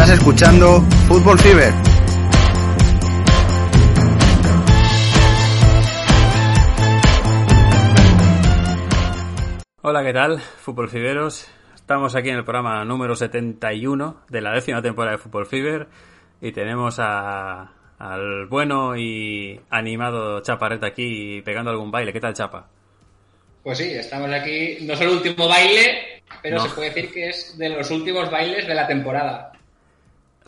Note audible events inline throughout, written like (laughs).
Estás escuchando Fútbol Fever. Hola, ¿qué tal? Fútbol Fiberos. Estamos aquí en el programa número 71 de la décima temporada de Fútbol Fever y tenemos a, al bueno y animado Chaparreta aquí pegando algún baile. ¿Qué tal, Chapa? Pues sí, estamos aquí. No es el último baile, pero No. se puede decir que es de los últimos bailes de la temporada.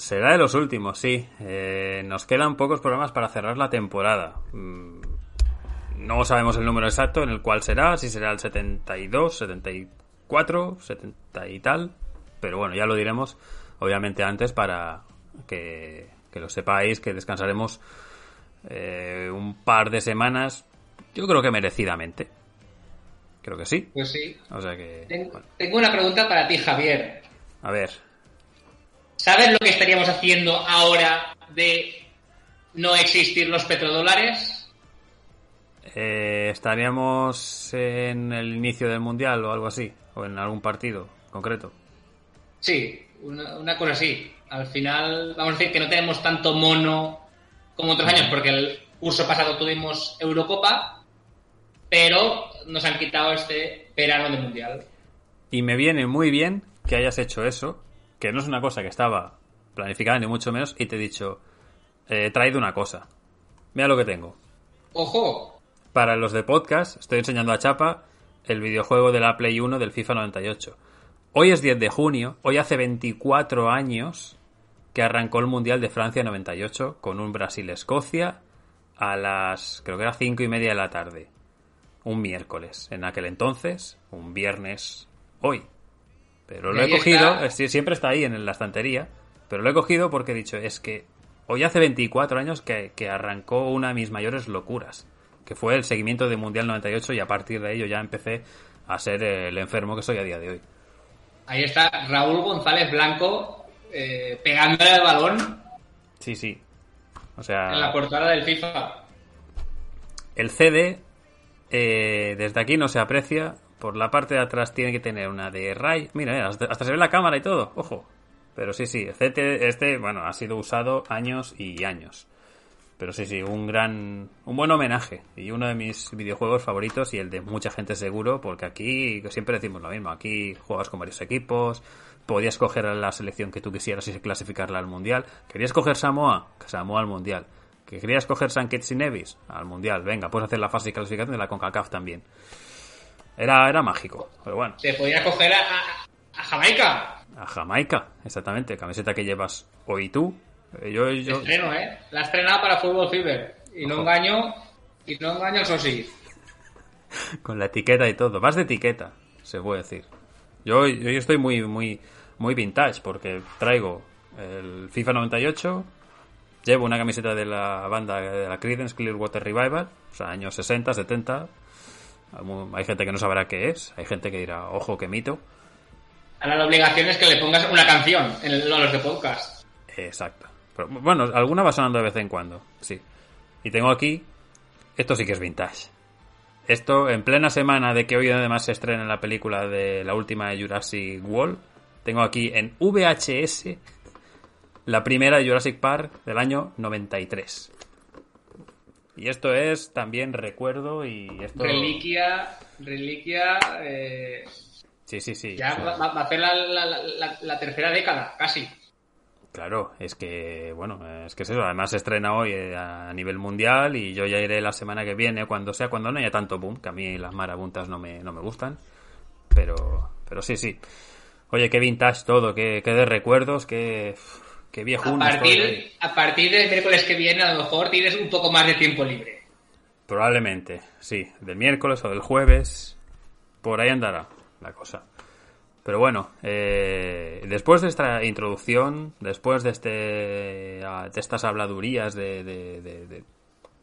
Será de los últimos, sí. Eh, nos quedan pocos programas para cerrar la temporada. Mm, No sabemos el número exacto en el cual será, si será el 72, 74, 70 y tal. Pero bueno, ya lo diremos, obviamente, antes para que, que lo sepáis, que descansaremos eh, un par de semanas, yo creo que merecidamente. Creo que sí. Pues sí. O sea que... Ten- bueno, Tengo una pregunta para ti, Javier. a ver, ¿Sabes lo que estaríamos haciendo ahora de no existir los petrodólares? Eh, ¿Estaríamos en el inicio del Mundial o algo así? ¿O en algún partido concreto? Sí, una, una cosa así. Al final, vamos a decir que no tenemos tanto mono como otros años, porque el curso pasado tuvimos Eurocopa, pero nos han quitado este verano de Mundial. Y me viene muy bien que hayas hecho eso, que no es una cosa que estaba planificada ni mucho menos, y te he dicho, eh, he traído una cosa. Mira lo que tengo. ¡Ojo! Para los de podcast, estoy enseñando a Chapa el videojuego de la Play 1 del FIFA 98. Hoy es 10 de junio, hoy hace 24 años que arrancó el Mundial de Francia 98 con un Brasil-Escocia a las, creo que era 5 y media de la tarde. Un miércoles. En aquel entonces, un viernes, hoy. Pero lo he cogido, está. siempre está ahí en la estantería, pero lo he cogido porque he dicho, es que hoy hace 24 años que, que arrancó una de mis mayores locuras, que fue el seguimiento de Mundial 98 y a partir de ello ya empecé a ser el enfermo que soy a día de hoy. Ahí está Raúl González Blanco eh, pegándole al balón Sí, sí. O sea, en la portada del FIFA. el CD eh, desde aquí no se aprecia. Por la parte de atrás tiene que tener una de Ray. Mira, mira, hasta, hasta se ve la cámara y todo. Ojo. Pero sí, sí. CD este, bueno, ha sido usado años y años. Pero sí, sí, un gran, un buen homenaje y uno de mis videojuegos favoritos y el de mucha gente seguro, porque aquí siempre decimos lo mismo. Aquí juegas con varios equipos, podías coger la selección que tú quisieras y clasificarla al mundial. ¿Querías coger Samoa? Samoa al mundial. ¿Que querías coger San Kitts Nevis? Al mundial. Venga, puedes hacer la fase de clasificación de la CONCACAF también. Era, era mágico, pero bueno. Se podía coger a, a- a Jamaica. A Jamaica, exactamente. Camiseta que llevas hoy tú. Eh, Yo, yo, Estreno, ¿eh? La ha estrenado para Fútbol Fever. Y no engaño, y no engaño al Sosi. (laughs) con la etiqueta y todo. Vas de etiqueta, se puede decir. Yo, yo estoy muy, muy, muy vintage porque traigo el FIFA 98, llevo una camiseta de la banda de la Creedence Clearwater Revival, o sea, años 60, 70. Hay gente que no sabrá qué es, hay gente que dirá, ojo, que mito. Ahora la obligación es que le pongas una canción en el- los de podcast. Exacto. Pero, bueno, alguna va sonando de vez en cuando, sí. Y tengo aquí, esto sí que es vintage. Esto en plena semana de que hoy además se estrena la película de la última de Jurassic World, tengo aquí en VHS la primera de Jurassic Park del año 93. Y esto es también recuerdo y esto... Reliquia, reliquia. eh, Sí, sí, sí. ya va, va a hacer la, la- la- la tercera década, casi. Claro, es que, bueno, es que es eso. Además se estrena hoy eh, a nivel mundial y yo ya iré la semana que viene, cuando sea, cuando no haya tanto boom, que a mí las marabuntas no me, no me gustan. Pero, pero sí, sí. Oye, qué vintage todo, qué, qué de recuerdos, qué, qué A viejuno estoy partir, hoy. a partir del miércoles que viene, a lo mejor tienes un poco más de tiempo libre. Probablemente, sí. Del miércoles o del jueves, por ahí andará la cosa. Pero bueno, eh, después de esta introducción, después de, este, ah, de estas habladurías de, de- de- de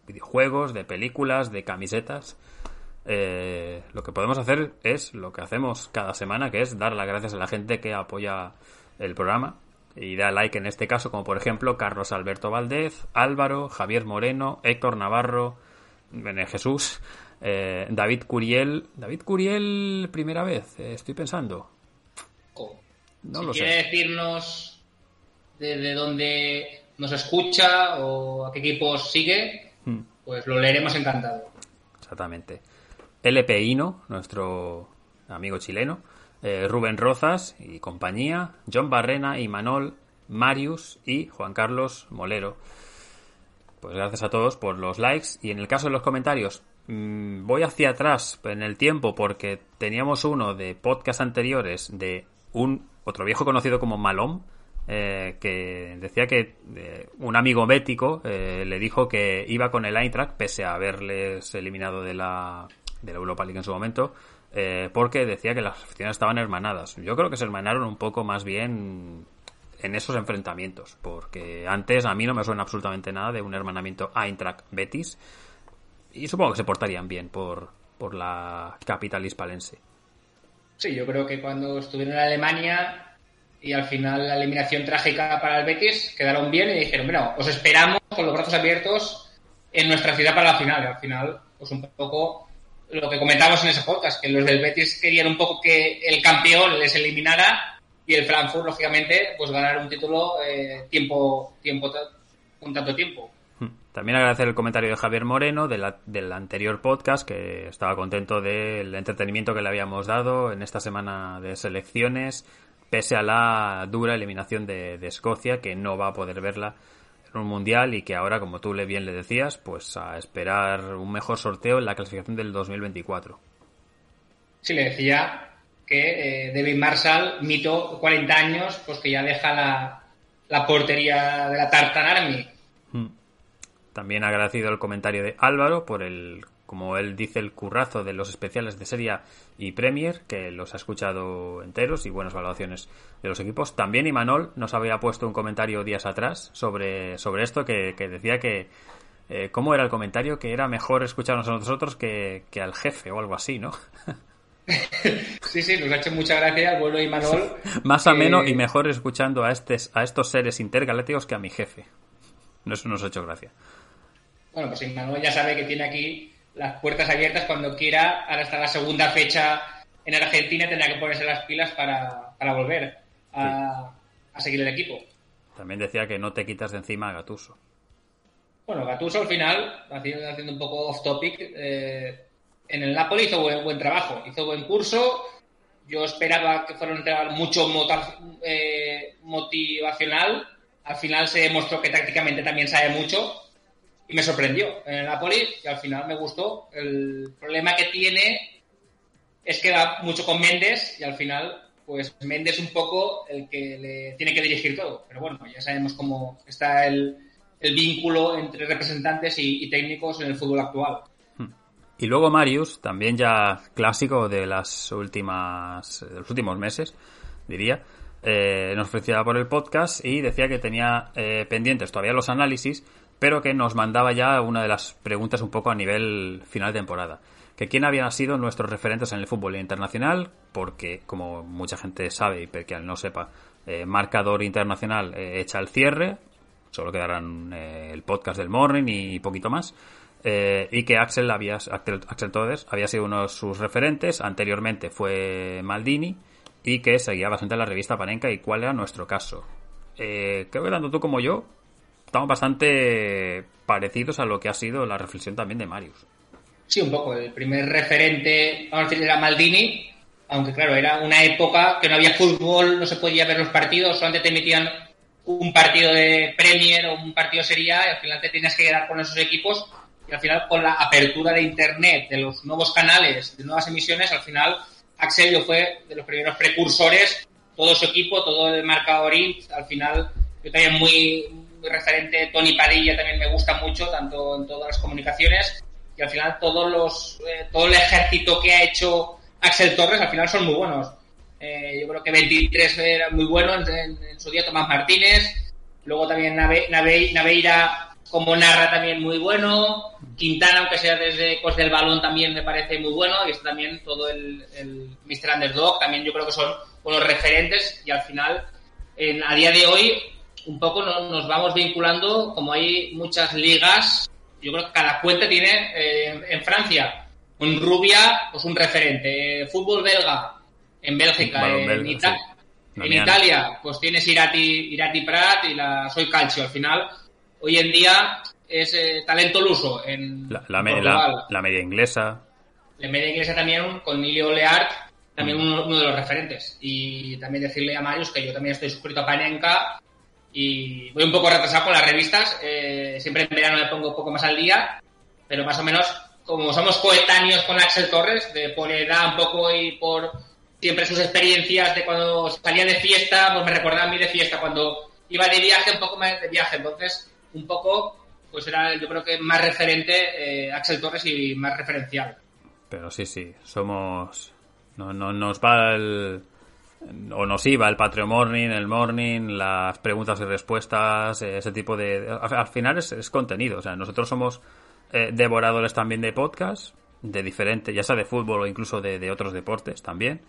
videojuegos, de películas, de camisetas, eh, lo que podemos hacer es lo que hacemos cada semana, que es dar las gracias a la gente que apoya el programa y da like en este caso, como por ejemplo Carlos Alberto Valdez, Álvaro, Javier Moreno, Héctor Navarro, Bene Jesús, eh, David Curiel. David Curiel, primera vez, eh, estoy pensando. O, No si lo quiere sé. decirnos de, dónde nos escucha o a qué equipos sigue, hmm. pues lo leeremos encantado. Exactamente. LP Hino, nuestro amigo chileno, eh, Rubén Rozas y compañía, John Barrena, Imanol, Marius y Juan Carlos Molero. Pues gracias a todos por los likes y en el caso de los comentarios mm, voy hacia atrás en el tiempo porque teníamos uno de podcast anteriores de un otro viejo conocido como Malom eh, que decía que eh, un amigo bético le dijo que iba con el Eintracht pese a haberles eliminado de la de la Europa League en su momento, eh, porque decía que las aficiones estaban hermanadas. Yo creo que se hermanaron un poco más bien en esos enfrentamientos, porque antes a mí no me suena absolutamente nada de un hermanamiento Eintracht-Betis, y supongo que se portarían bien por, por la capital hispalense. Sí, yo creo que cuando estuvieron en Alemania y al final la eliminación trágica para el Betis quedaron bien y dijeron, bueno, os esperamos con los brazos abiertos en nuestra ciudad para la final. Y al final, pues un poco lo que comentamos en ese podcast, que los del Betis querían un poco que el campeón les eliminara y el Frankfurt, lógicamente, pues ganar un título eh, tiempo, tiempo, con tanto tiempo. Hmm. También agradecer el comentario de Javier Moreno del anterior podcast, que estaba contento del entretenimiento que le habíamos dado en esta semana de selecciones, pese a la dura eliminación de Escocia, que no va a poder verla un mundial y que ahora, como tú le bien le decías, pues a esperar un mejor sorteo en la clasificación del 2024. Sí, le decía que eh, David Marshall, mito 40 años, pues que ya deja la, la portería de la Tartan Army. Hmm. También agradecido el comentario de Álvaro por el como él dice, el currazo de los especiales de Serie y Premier, que los ha escuchado enteros y buenas valoraciones de los equipos. También Imanol nos había puesto un comentario días atrás sobre, sobre esto, que, decía que, eh, ¿cómo era el comentario? Que era mejor escucharnos a nosotros que, al jefe o algo así, ¿no? (laughs) sí, sí, nos ha hecho mucha gracia el bueno Imanol. (laughs) Más ameno y mejor escuchando a, estes, a estos seres intergalácticos que a mi jefe. Eso nos ha hecho gracia. Bueno, pues Imanol ya sabe que tiene aquí las puertas abiertas cuando quiera. Ahora está la segunda fecha en Argentina, tendrá que ponerse las pilas para, volver a, seguir el equipo. También decía que no te quitas de encima a Gatuso. Bueno, Gatuso al final, haciendo, un poco off topic, eh, en el Napoli hizo buen, buen trabajo, hizo buen curso. Yo esperaba que fuera un entrenador mucho eh, motivacional. Al final se demostró que tácticamente también sabe mucho y me sorprendió en el Napoli y al final me gustó. El problema que tiene es que va mucho con Méndez y al final pues Méndez un poco el que le tiene que dirigir todo. Pero bueno, ya sabemos cómo está el, vínculo entre representantes y, técnicos en el fútbol actual. Y luego Marius, también ya clásico de las últimas, los últimos meses, diría, eh, nos ofrecía por el podcast y decía que tenía eh, pendientes todavía los análisis pero que nos mandaba ya una de las preguntas un poco a nivel final de temporada. Que quién habían sido nuestros referentes en el fútbol internacional, porque como mucha gente sabe y que al no sepa, eh, marcador internacional eh, echa el cierre, solo quedarán eh, el podcast del Morning y poquito más. y que Axel había Axel, Axel Todes había sido uno de sus referentes, anteriormente fue Maldini y que seguía bastante la revista Panenka y cuál era nuestro caso. creo que tanto tú como yo estamos bastante parecidos a lo que ha sido la reflexión también de Marius. Sí, un poco. El primer referente, vamos a decir, era Maldini, aunque claro, era una época que no había fútbol, no se podía ver los partidos, solamente te emitían un partido de Premier o un partido Serie A y al final te tienes que quedar con esos equipos y al final con la apertura de Internet, de los nuevos canales, de nuevas emisiones, al final Axelio fue de los primeros precursores, todo su equipo, todo el marcador al final yo también muy muy referente. Tony Padilla también me gusta mucho, tanto en todas las comunicaciones. Y al final todos los, eh, todo el ejército que ha hecho Axel Torres al final son muy buenos. Eh, yo creo que 23 era muy bueno en, su día Tomás Martínez. Luego también Nave, Naveira como narra también muy bueno. Quintana, aunque sea desde pues, del balón, también me parece muy bueno. Y está también todo el, el Mr. Underdog, también yo creo que son buenos referentes. Y al final, en, a día de hoy, un poco nos, vamos vinculando, como hay muchas ligas, yo creo que cada cuenta tiene eh, en Francia un Rubia, pues un referente, fútbol belga en Bélgica, en, En Italia, pues tienes Irati, Irati Prat y la Soy Calcio. Al final, hoy en día es eh, talento luso en la, la, media inglesa. La media inglesa también con Emilio Leart, también mm. uno, de los referentes. Y también decirle a Marius que yo también estoy suscrito a Panenka y voy un poco retrasado con las revistas. Eh, siempre en verano me pongo un poco más al día, pero más o menos como somos coetáneos con Axel Torres, de por edad un poco y por siempre sus experiencias de cuando salía de fiesta, pues me recordaba a mí de fiesta, cuando iba de viaje, un poco más de viaje. Entonces, un poco, pues era yo creo que más referente eh, Axel Torres y más referencial. Pero sí, sí, somos... No, no nos va el... O nos iba el Patreon Morning, el Morning, las preguntas y respuestas, ese tipo de... Al final es, contenido, o sea, nosotros somos eh, devoradores también de podcast, de diferente, ya sea de fútbol o incluso de, de otros deportes también.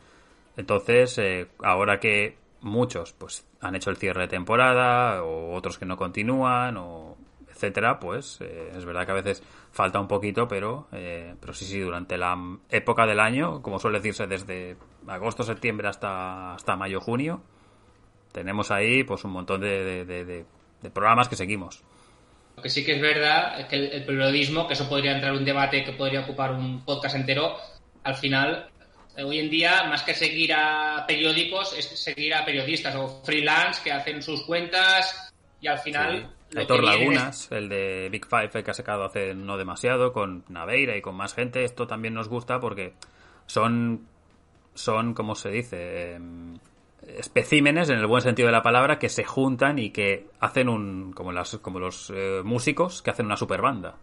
Entonces, eh, ahora que muchos pues han hecho el cierre de temporada o otros que no continúan o etcétera, pues eh, es verdad que a veces falta un poquito, pero eh, pero sí sí durante la época del año, como suele decirse desde agosto septiembre hasta hasta mayo junio, tenemos ahí pues un montón de, de, programas que seguimos. Lo que sí que es verdad es que el, periodismo, que eso podría entrar en un debate que podría ocupar un podcast entero, al final eh, hoy en día, más que seguir a periódicos, es seguir a periodistas o freelance que hacen sus cuentas y al final... Aitor Lagunas, el de Big Five que ha sacado hace no demasiado, con Naveira y con más gente. Esto también nos gusta porque son, son como se dice? Em, especímenes, en el buen sentido de la palabra, que se juntan y que hacen un. como, las, como los eh, músicos que hacen una super banda.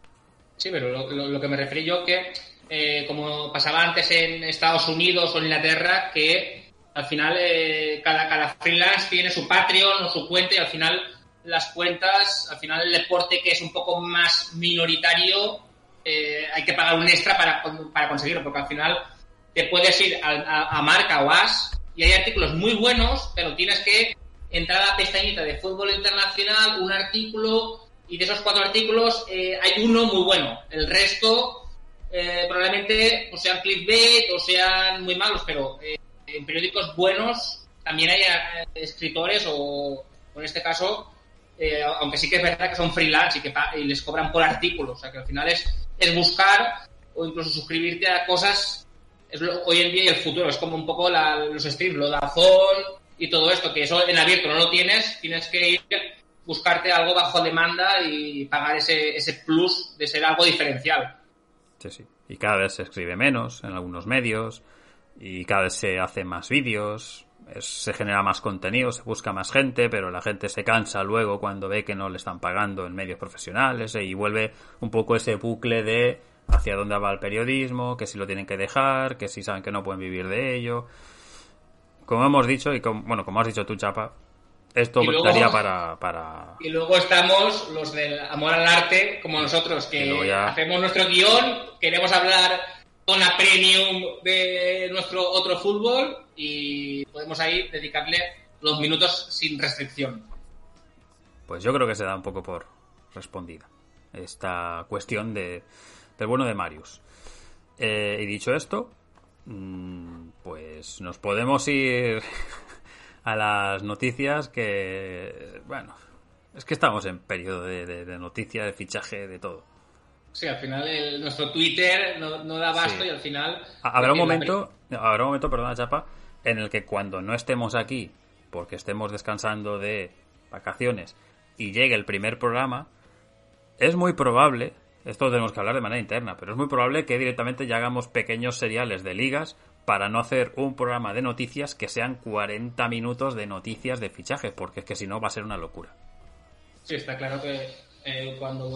Sí, pero lo, que me referí yo que eh, como pasaba antes en Estados Unidos o en Inglaterra, que al final eh, cada, cada freelance tiene su Patreon o su cuenta y al final las cuentas, al final el deporte que es un poco más minoritario, eh, hay que pagar un extra para, para conseguirlo, porque al final te puedes ir a, marca o as y hay artículos muy buenos, pero tienes que entrar a la pestañita de fútbol internacional, un artículo, y de esos cuatro artículos hay uno muy bueno. El resto eh, probablemente o sean clickbait o sean muy malos, pero eh, en periódicos buenos también hay eh, escritores o, en este caso, aunque sí que es verdad que son freelance y que y les cobran por artículo, o sea que al final es, buscar o incluso suscribirte a cosas, es hoy en día y el futuro, es como un poco los streams, lo de Azón y todo esto, que eso en abierto no lo tienes, tienes que ir buscarte algo bajo demanda y pagar ese, ese plus de ser algo diferencial. Sí, sí. Y cada vez se escribe menos en algunos medios y cada vez se hace más vídeos, se genera más contenido, se busca más gente, pero la gente se cansa luego cuando ve que no le están pagando en medios profesionales eh, y vuelve un poco ese bucle de hacia dónde va el periodismo, que si lo tienen que dejar, que si saben que no pueden vivir de ello. Como hemos dicho, y como, bueno, como has dicho tú, Chapa, esto estaría para, para, Y luego estamos los del amor al arte, como nosotros, que hacemos nuestro guion, queremos hablar con la premium de nuestro otro fútbol y podemos ahí dedicarle los minutos sin restricción. Pues yo creo que se da un poco por respondida esta cuestión de, del bueno de Marius. Eh, y dicho esto, mm, pues nos podemos ir (laughs) a las noticias que, bueno, es que estamos en periodo de, noticias, de fichaje, de todo. Sí, al final nuestro Twitter no, da basto y al final... Habrá un momento, habrá un momento, perdona Chapa, en el que cuando no estemos aquí, porque estemos descansando de vacaciones, y llegue el primer programa, es muy probable, esto lo tenemos que hablar de manera interna, pero es muy probable que directamente ya hagamos pequeños seriales de ligas para no hacer un programa de noticias que sean 40 minutos de noticias de fichaje, porque es que si no va a ser una locura. Sí, está claro que eh, cuando,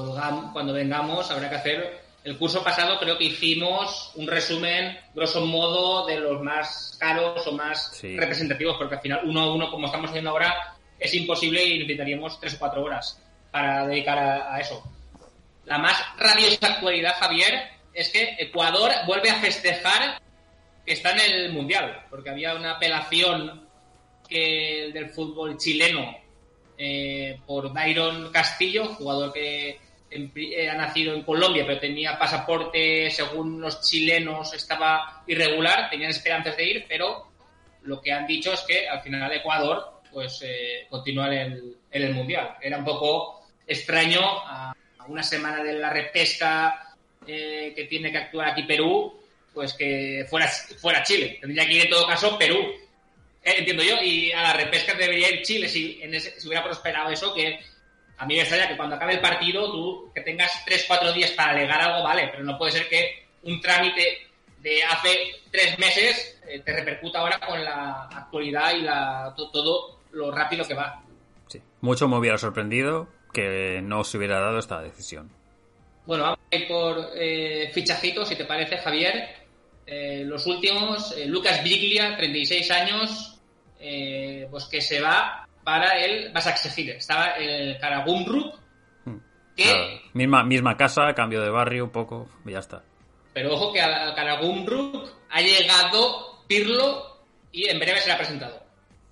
cuando vengamos habrá que hacer... El curso pasado creo que hicimos un resumen, grosso modo, de los más caros o más representativos, porque al final uno a uno, como estamos haciendo ahora, es imposible y necesitaríamos tres o cuatro horas para dedicar a eso. La más rabiosa actualidad, Javier, es que Ecuador vuelve a festejar que está en el Mundial, porque había una apelación que, del fútbol chileno eh, por Dairon Castillo, jugador que eh, ha nacido en Colombia, pero tenía pasaporte, según los chilenos, estaba irregular, tenían esperanzas de ir, pero lo que han dicho es que al final Ecuador pues eh, continúa en el, en el Mundial. Era un poco extraño a una semana de la repesca eh, que tiene que actuar aquí Perú, pues que fuera, fuera Chile. Tendría que ir en todo caso Perú. Eh, entiendo yo, y a la repesca debería ir Chile si, en ese- si hubiera prosperado eso, que a mí me extraña que cuando acabe el partido tú que tengas 3-4 días para alegar algo, vale, pero no puede ser que un trámite de hace tres meses eh, te repercuta ahora con la actualidad y la, to- todo lo rápido que va. Sí. Mucho me hubiera sorprendido que no se hubiera dado esta decisión. Bueno, vamos a ir por eh, fichajitos, si te parece, Javier. Eh, los últimos, eh, Lucas Biglia, 36 años, eh, pues que se va para el Basaksehir. Estaba el Karagumruk, que, Nada, misma, misma casa, cambio de barrio, un poco, y ya está. pero ojo que al Karagumruk ha llegado Pirlo y en breve será presentado.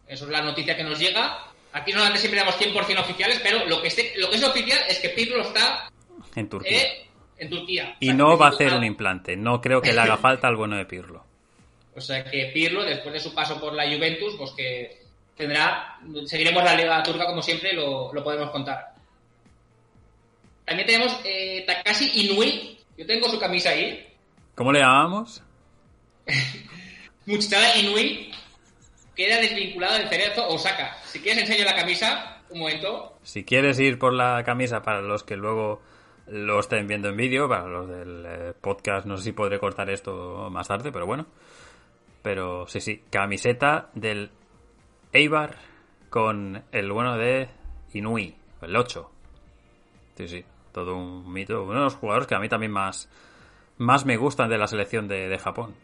Eso es la noticia que nos llega. Aquí normalmente siempre damos 100% oficiales, pero lo que, esté- lo que es oficial es que Pirlo está En Turquía. En Turquía. y O sea, no va a hacer un implante. No creo que le haga (laughs) falta al bueno de Pirlo. O sea que Pirlo, después de su paso por la Juventus, pues que tendrá. Seguiremos la Liga Turca como siempre, lo, lo podemos contar. También tenemos eh, Takashi Inui. Yo tengo su camisa ahí. ¿Cómo le llamamos? (laughs) Muchitara Inui queda desvinculado del Cerezo Osaka. Si quieres enseño la camisa, un momento. Si quieres ir por la camisa para los que luego lo estén viendo en vídeo, para los del eh, podcast, no sé si podré cortar esto más tarde, pero bueno. Pero sí, sí, camiseta del Eibar con el bueno de Inui, el 8. Sí, sí, todo un mito. Uno de los jugadores que a mí también más, más me gustan de la selección de, de Japón.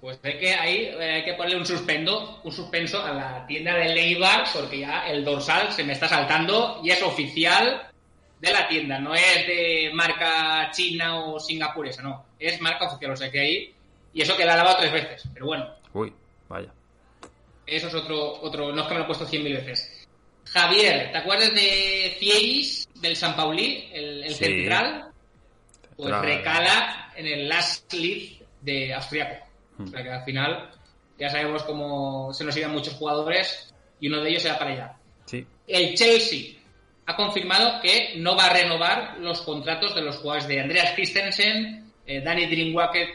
Pues hay que, ahí eh, hay que ponerle un suspendo, un suspenso a la tienda de Leibar, porque ya el dorsal se me está saltando y es oficial de la tienda, no es de marca china o singapuresa, no, es marca oficial, o sea que ahí, y eso que la he lavado tres veces, pero bueno, Uy, vaya. eso es otro, otro, no es que me lo he puesto cien mil veces. Javier, ¿te acuerdas de Fieris del San Pauli, el, el Sí. central? Pues recala en el Last League de Austriaco. O sea que al final ya sabemos cómo se nos iban muchos jugadores y uno de ellos era para allá. Sí, El Chelsea ha confirmado que no va a renovar los contratos de los jugadores de Andreas Christensen, eh, Danny Drinkwater,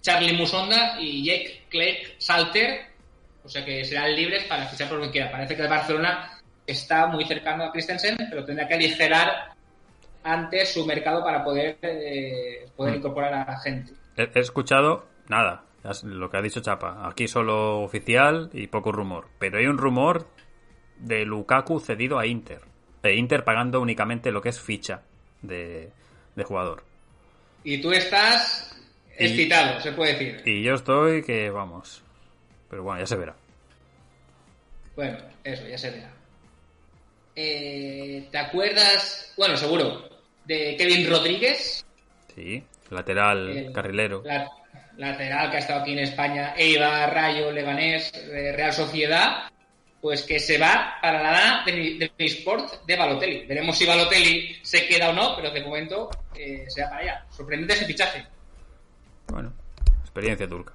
Charlie Musonda y Jake Clegg Salter. O sea que serán libres para fichar por lo que quiera. Parece que el Barcelona está muy cercano a Christensen, pero tendrá que aligerar antes su mercado para poder, eh, poder Mm. incorporar a gente. he, he escuchado nada, lo que ha dicho Chapa. Aquí solo oficial y poco rumor. Pero hay un rumor de Lukaku cedido a Inter. E Inter pagando únicamente lo que es ficha de, de jugador. Y tú estás Y- excitado, se puede decir. Y yo estoy que vamos. Pero bueno, ya se verá. Bueno, eso, ya se verá. Eh, ¿Te acuerdas? Bueno, seguro. De Kevin Rodríguez, Sí, lateral, El- carrilero. la- lateral que ha estado aquí en España, Eibar, Rayo, Leganés, eh, Real Sociedad, pues que se va para la lana del de, Sport de Balotelli. Veremos si Balotelli se queda o no, pero de momento eh, se va para allá. Sorprendente ese fichaje. Bueno, experiencia turca.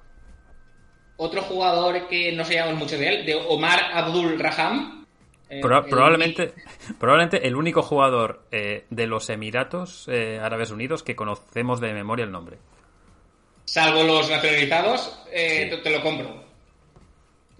Otro jugador que no sabíamos mucho de él, de Omar Abdul Raham. eh, Proba- el- probablemente, (laughs) probablemente el único jugador eh, de los Emiratos Árabes Unidos que conocemos de memoria el nombre. salvo los nacionalizados, Sí. te, te lo compro.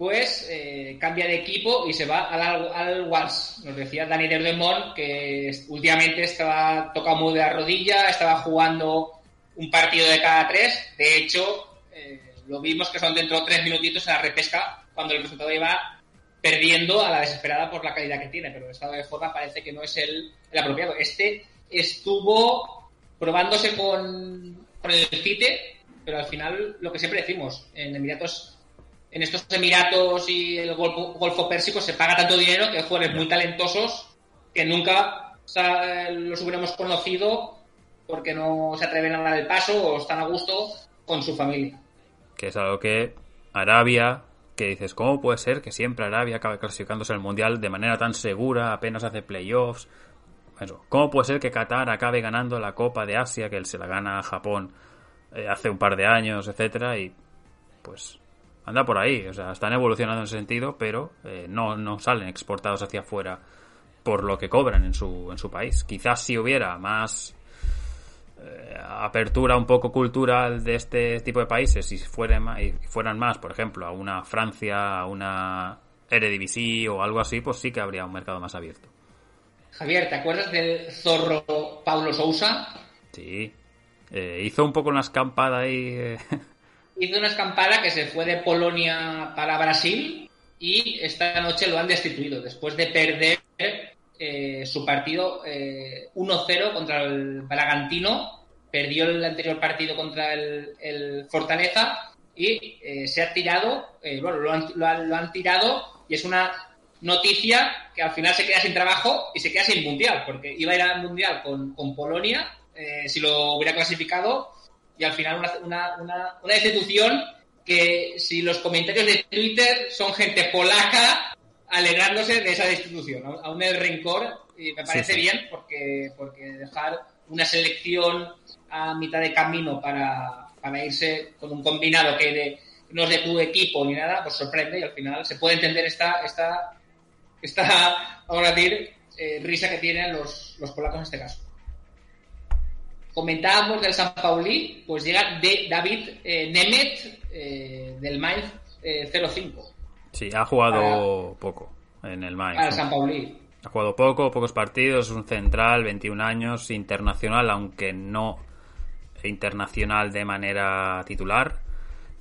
Pues eh, cambia de equipo y se va al, al, al Wals. Nos decía Dani Derdemont que últimamente estaba tocado muy de la rodilla, estaba jugando un partido de cada tres. De hecho, eh, lo vimos que son dentro de tres minutitos en la repesca, cuando el resultado iba perdiendo a la desesperada por la calidad que tiene, pero el estado de forma parece que no es el, el apropiado. Este estuvo probándose con, con el CITE, pero al final lo que siempre decimos, en Emiratos, en estos Emiratos y el Golfo, Golfo Pérsico se paga tanto dinero que hay jugadores muy talentosos que nunca o sea, los hubiéramos conocido porque no se atreven a dar el paso o están a gusto con su familia. Que es algo que Arabia, que dices, ¿cómo puede ser que siempre Arabia acabe clasificándose al Mundial de manera tan segura, apenas hace playoffs? Eso. ¿Cómo puede ser que Qatar acabe ganando la Copa de Asia, que él se la gana a Japón eh, hace un par de años, etcétera? Y pues anda por ahí. O sea, están evolucionando en ese sentido, pero eh, no, no salen exportados hacia afuera por lo que cobran en su, en su país. Quizás si hubiera más eh, apertura un poco cultural de este tipo de países, si fueran más, y fueran más, por ejemplo, a una Francia, a una Eredivisie o algo así, pues sí que habría un mercado más abierto. Javier, ¿te acuerdas del zorro Paulo Sousa? Sí. Eh, hizo un poco una escampada ahí. Hizo una escampada que se fue de Polonia para Brasil y esta noche lo han destituido después de perder eh, su partido eh, 1-0 contra el Bragantino. Perdió el anterior partido contra el, Fortaleza y eh, se ha tirado, eh, bueno, lo han, lo han- lo han tirado y es una noticia que al final se queda sin trabajo y se queda sin mundial, porque iba a ir al mundial con, con Polonia si lo hubiera clasificado y al final una, una, una, una destitución que si los comentarios de Twitter son gente polaca alegrándose de esa destitución, aún- aún el rencor y me parece sí. bien porque, porque dejar una selección a mitad de camino para, para irse con un combinado que de- no es de tu equipo ni nada, pues sorprende y al final se puede entender esta, esta, esta vamos a decir, eh, risa que tienen los, los polacos en este caso. Comentábamos del San Pauli, pues llega de David eh, Nemeth eh, del Mainz eh, 05 sí, ha jugado poco en el Mainz. para el. San Pauli. Ha jugado poco, pocos partidos, es un central, 21 años, internacional, aunque no internacional de manera titular.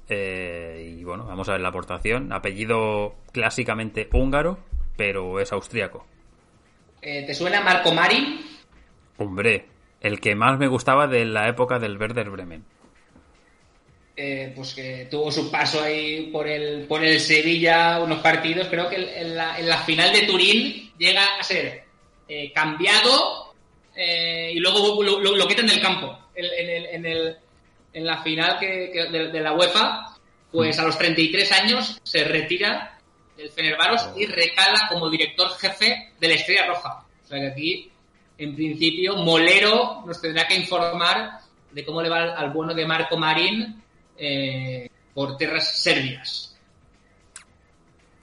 Eh, y bueno, vamos a ver la aportación. Apellido clásicamente húngaro, pero es austríaco. Eh, ¿Te suena Marco Marin? Hombre, el que más me gustaba de la época del Werder Bremen. eh, pues que tuvo su paso ahí por el, por el Sevilla unos partidos. Creo que en la, en la final de Turín llega a ser eh, cambiado eh, y luego lo, lo- lo quitan del campo. En, en el- en el- en la final que, que- de, de la UEFA, pues a los 33 años se retira del Fenerbahce y recala como director jefe de la Estrella Roja. O sea que aquí, en principio, Molero nos tendrá que informar de cómo le va al, bueno de Marco Marín eh, por tierras serbias.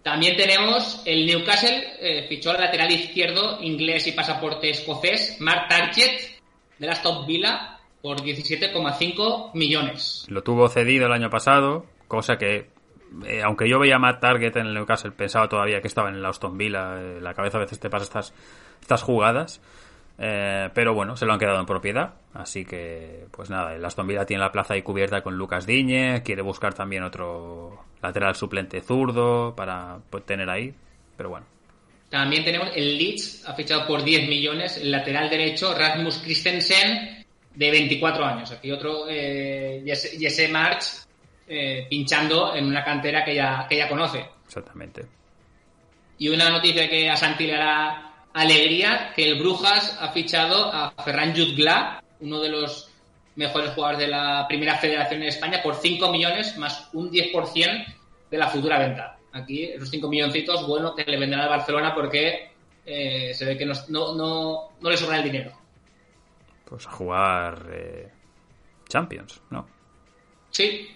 También tenemos el Newcastle, eh, fichó al lateral izquierdo inglés y pasaporte escocés, Mark Target, de la Aston Villa, por 17,5 millones. Lo tuvo cedido el año pasado, cosa que, eh, aunque yo veía Matt Target en el Newcastle, pensaba todavía que estaba en el Aston Villa. eh, la cabeza a veces te pasa estas, estas jugadas. Eh, pero bueno, se lo han quedado en propiedad. Así que, pues nada, el Aston Villa tiene la plaza ahí cubierta con Lucas Diñe. Quiere buscar también otro lateral suplente zurdo para pues, tener ahí. Pero bueno, También tenemos el Leeds, ha fichado por 10 millones, el lateral derecho Rasmus Christensen, de 24 años. Aquí otro eh, Jesse, Jesse March, eh, pinchando en una cantera que ya, que ya conoce. exactamente. Y una noticia que a Santi le hará alegría, que el Brujas ha fichado a Ferran Jutgla, uno de los mejores jugadores de la primera federación en España, por 5 millones más un 10% de la futura venta. Aquí, esos 5 milloncitos, bueno, que le vendrán al Barcelona porque eh, se ve que no, no, no, no le sobra el dinero. Pues a jugar eh, Champions, ¿no? Sí.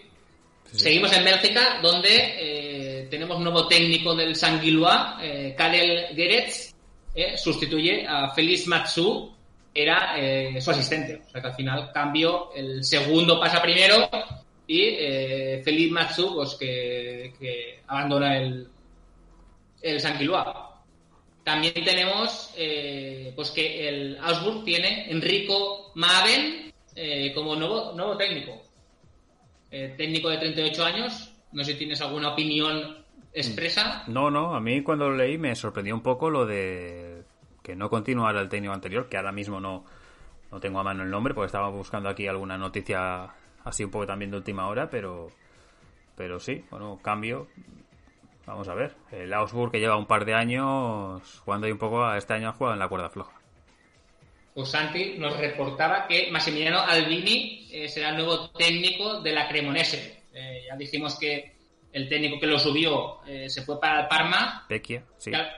Seguimos en Bélgica, donde eh, tenemos un nuevo técnico del Sanguiloa, eh, Karel Geretz, eh, sustituye a Félix Matsu, era eh, su asistente. O sea que al final cambio, el segundo pasa primero y eh, Félix Matsu, pues que, que abandona el, el Sanguiloa. También tenemos eh, pues que el Augsburg tiene Enrico Maven como nuevo, nuevo técnico. Técnico de 38 años. No sé si tienes alguna opinión expresa. No, no, a mí cuando lo leí me sorprendió un poco lo de que no continuara el técnico anterior, que ahora mismo no, no tengo a mano el nombre, porque estaba buscando aquí alguna noticia así un poco también de última hora, pero, pero sí, bueno, cambio. Vamos a ver, el Augsburg que lleva un par de años jugando ahí un poco, a este año ha jugado en la cuerda floja. Pues Santi nos reportaba que Massimiliano Albini eh, será el nuevo técnico de la Cremonese. Eh, ya dijimos que el técnico que lo subió eh, se fue para el Parma Vecchia, sí. y, al,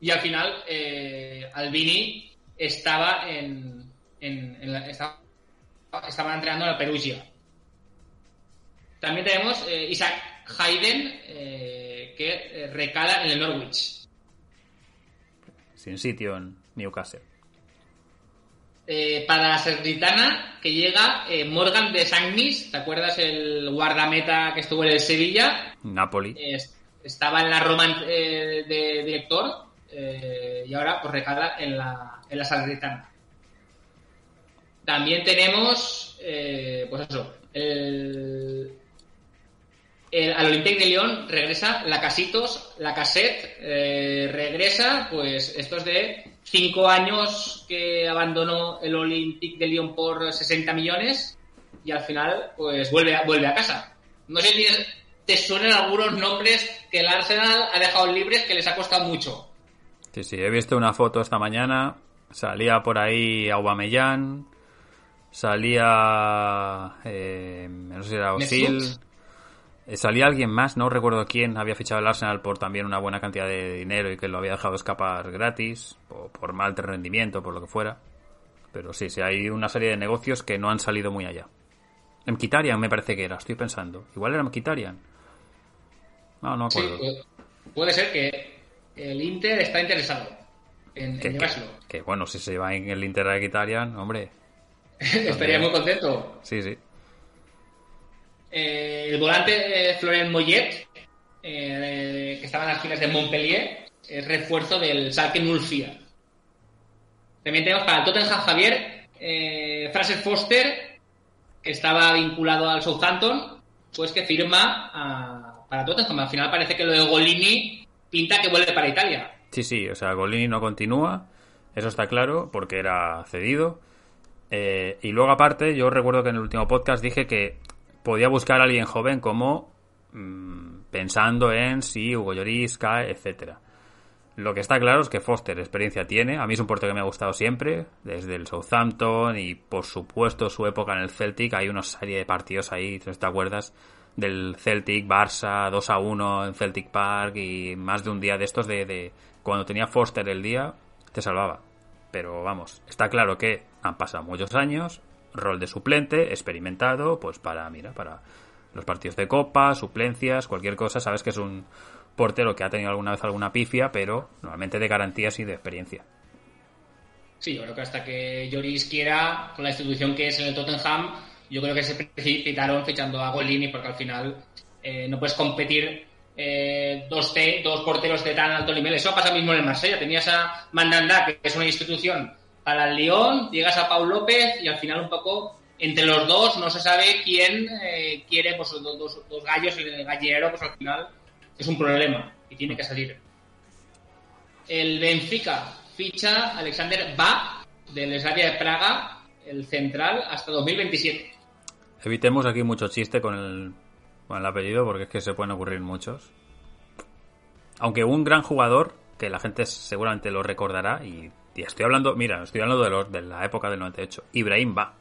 y al final eh, Albini estaba en, en, en la, estaba, estaba entrenando en la Perugia. También tenemos eh, Isaac Hayden, que recala en el Norwich. Sin sitio en Newcastle. Eh, para la Serritana, que llega eh, Morgan de Sagnis, ¿te acuerdas el guardameta que estuvo en el Sevilla? Napoli. Eh, estaba en la Roma eh, de director eh, y ahora pues recala en la, en la Salernitana. También tenemos, pues eso, el, el- al Olympique de Lyon regresa la Casitos, la Cassette, regresa, pues estos de cinco años que abandonó el Olympique de Lyon por 60 millones y al final pues vuelve a, vuelve a casa. No sé si te suenan algunos nombres que el Arsenal ha dejado libres que les ha costado mucho. Sí, sí, he visto una foto esta mañana. Salía por ahí Aubameyang. Salía... eh, no sé si era Osil. Eh, Salía alguien más, no recuerdo quién, había fichado el Arsenal por también una buena cantidad de dinero y que lo había dejado escapar gratis, o por mal rendimiento, por lo que fuera. Pero sí, sí, hay una serie de negocios que no han salido muy allá. Mkhitaryan me parece que era, estoy pensando. Igual era Mkhitaryan. No, no Sí, acuerdo. pu- puede ser que el Inter está interesado en, en que, que- llevárselo. que, bueno, si se va en el Inter a Mkhitaryan, hombre, (laughs) Estaría muy contento. sí, sí. Eh, el volante eh, Florent Mollet, que estaba en las filas de Montpellier, es refuerzo del Schalke 04. También tenemos para el Tottenham Javier, eh, Fraser Foster, que estaba vinculado al Southampton, pues que firma a- para Tottenham. Al final parece que lo de Golini pinta que vuelve para Italia. Sí, sí, o sea, Golini no continúa, eso está claro, porque era cedido. Eh, y luego aparte, yo recuerdo que en el último podcast dije que podía buscar a alguien joven como mm, pensando en si Hugo Lloris cae, etcétera. Lo que está claro es que Foster experiencia tiene. A mí es un portero que me ha gustado siempre, desde el Southampton y por supuesto su época en el Celtic. Hay una serie de partidos ahí, te acuerdas, del Celtic, Barça, 2 a 1 en Celtic Park y más de un día de estos de, de cuando tenía Foster el día, te salvaba. Pero vamos, está claro que han pasado muchos años, rol de suplente, experimentado, pues para, mira, para los partidos de copa, suplencias, cualquier cosa, sabes que es un portero que ha tenido alguna vez alguna pifia, pero normalmente de garantías y de experiencia. Sí, yo creo que hasta que Lloris quiera, con la institución que es en el Tottenham, yo creo que se precipitaron fichando a Golini porque al final eh, no puedes competir eh, dos, te- dos porteros de tan alto nivel. Eso pasa mismo en el Marsella. Tenías a Mandanda, que es una institución para el Lyon, llegas a Paul López y al final un poco entre los dos no se sabe quién eh, quiere pues dos, dos- gallos el gallero pues al final es un problema y tiene que salir. El Benfica ficha Alexander Ba del Slavia de Praga, el central, hasta 2027. Evitemos aquí mucho chiste con el, con el apellido porque es que se pueden ocurrir muchos. Aunque un gran jugador, que la gente seguramente lo recordará, y, y estoy hablando, mira, estoy hablando de, los, de la época del 98, Ibrahim Ba.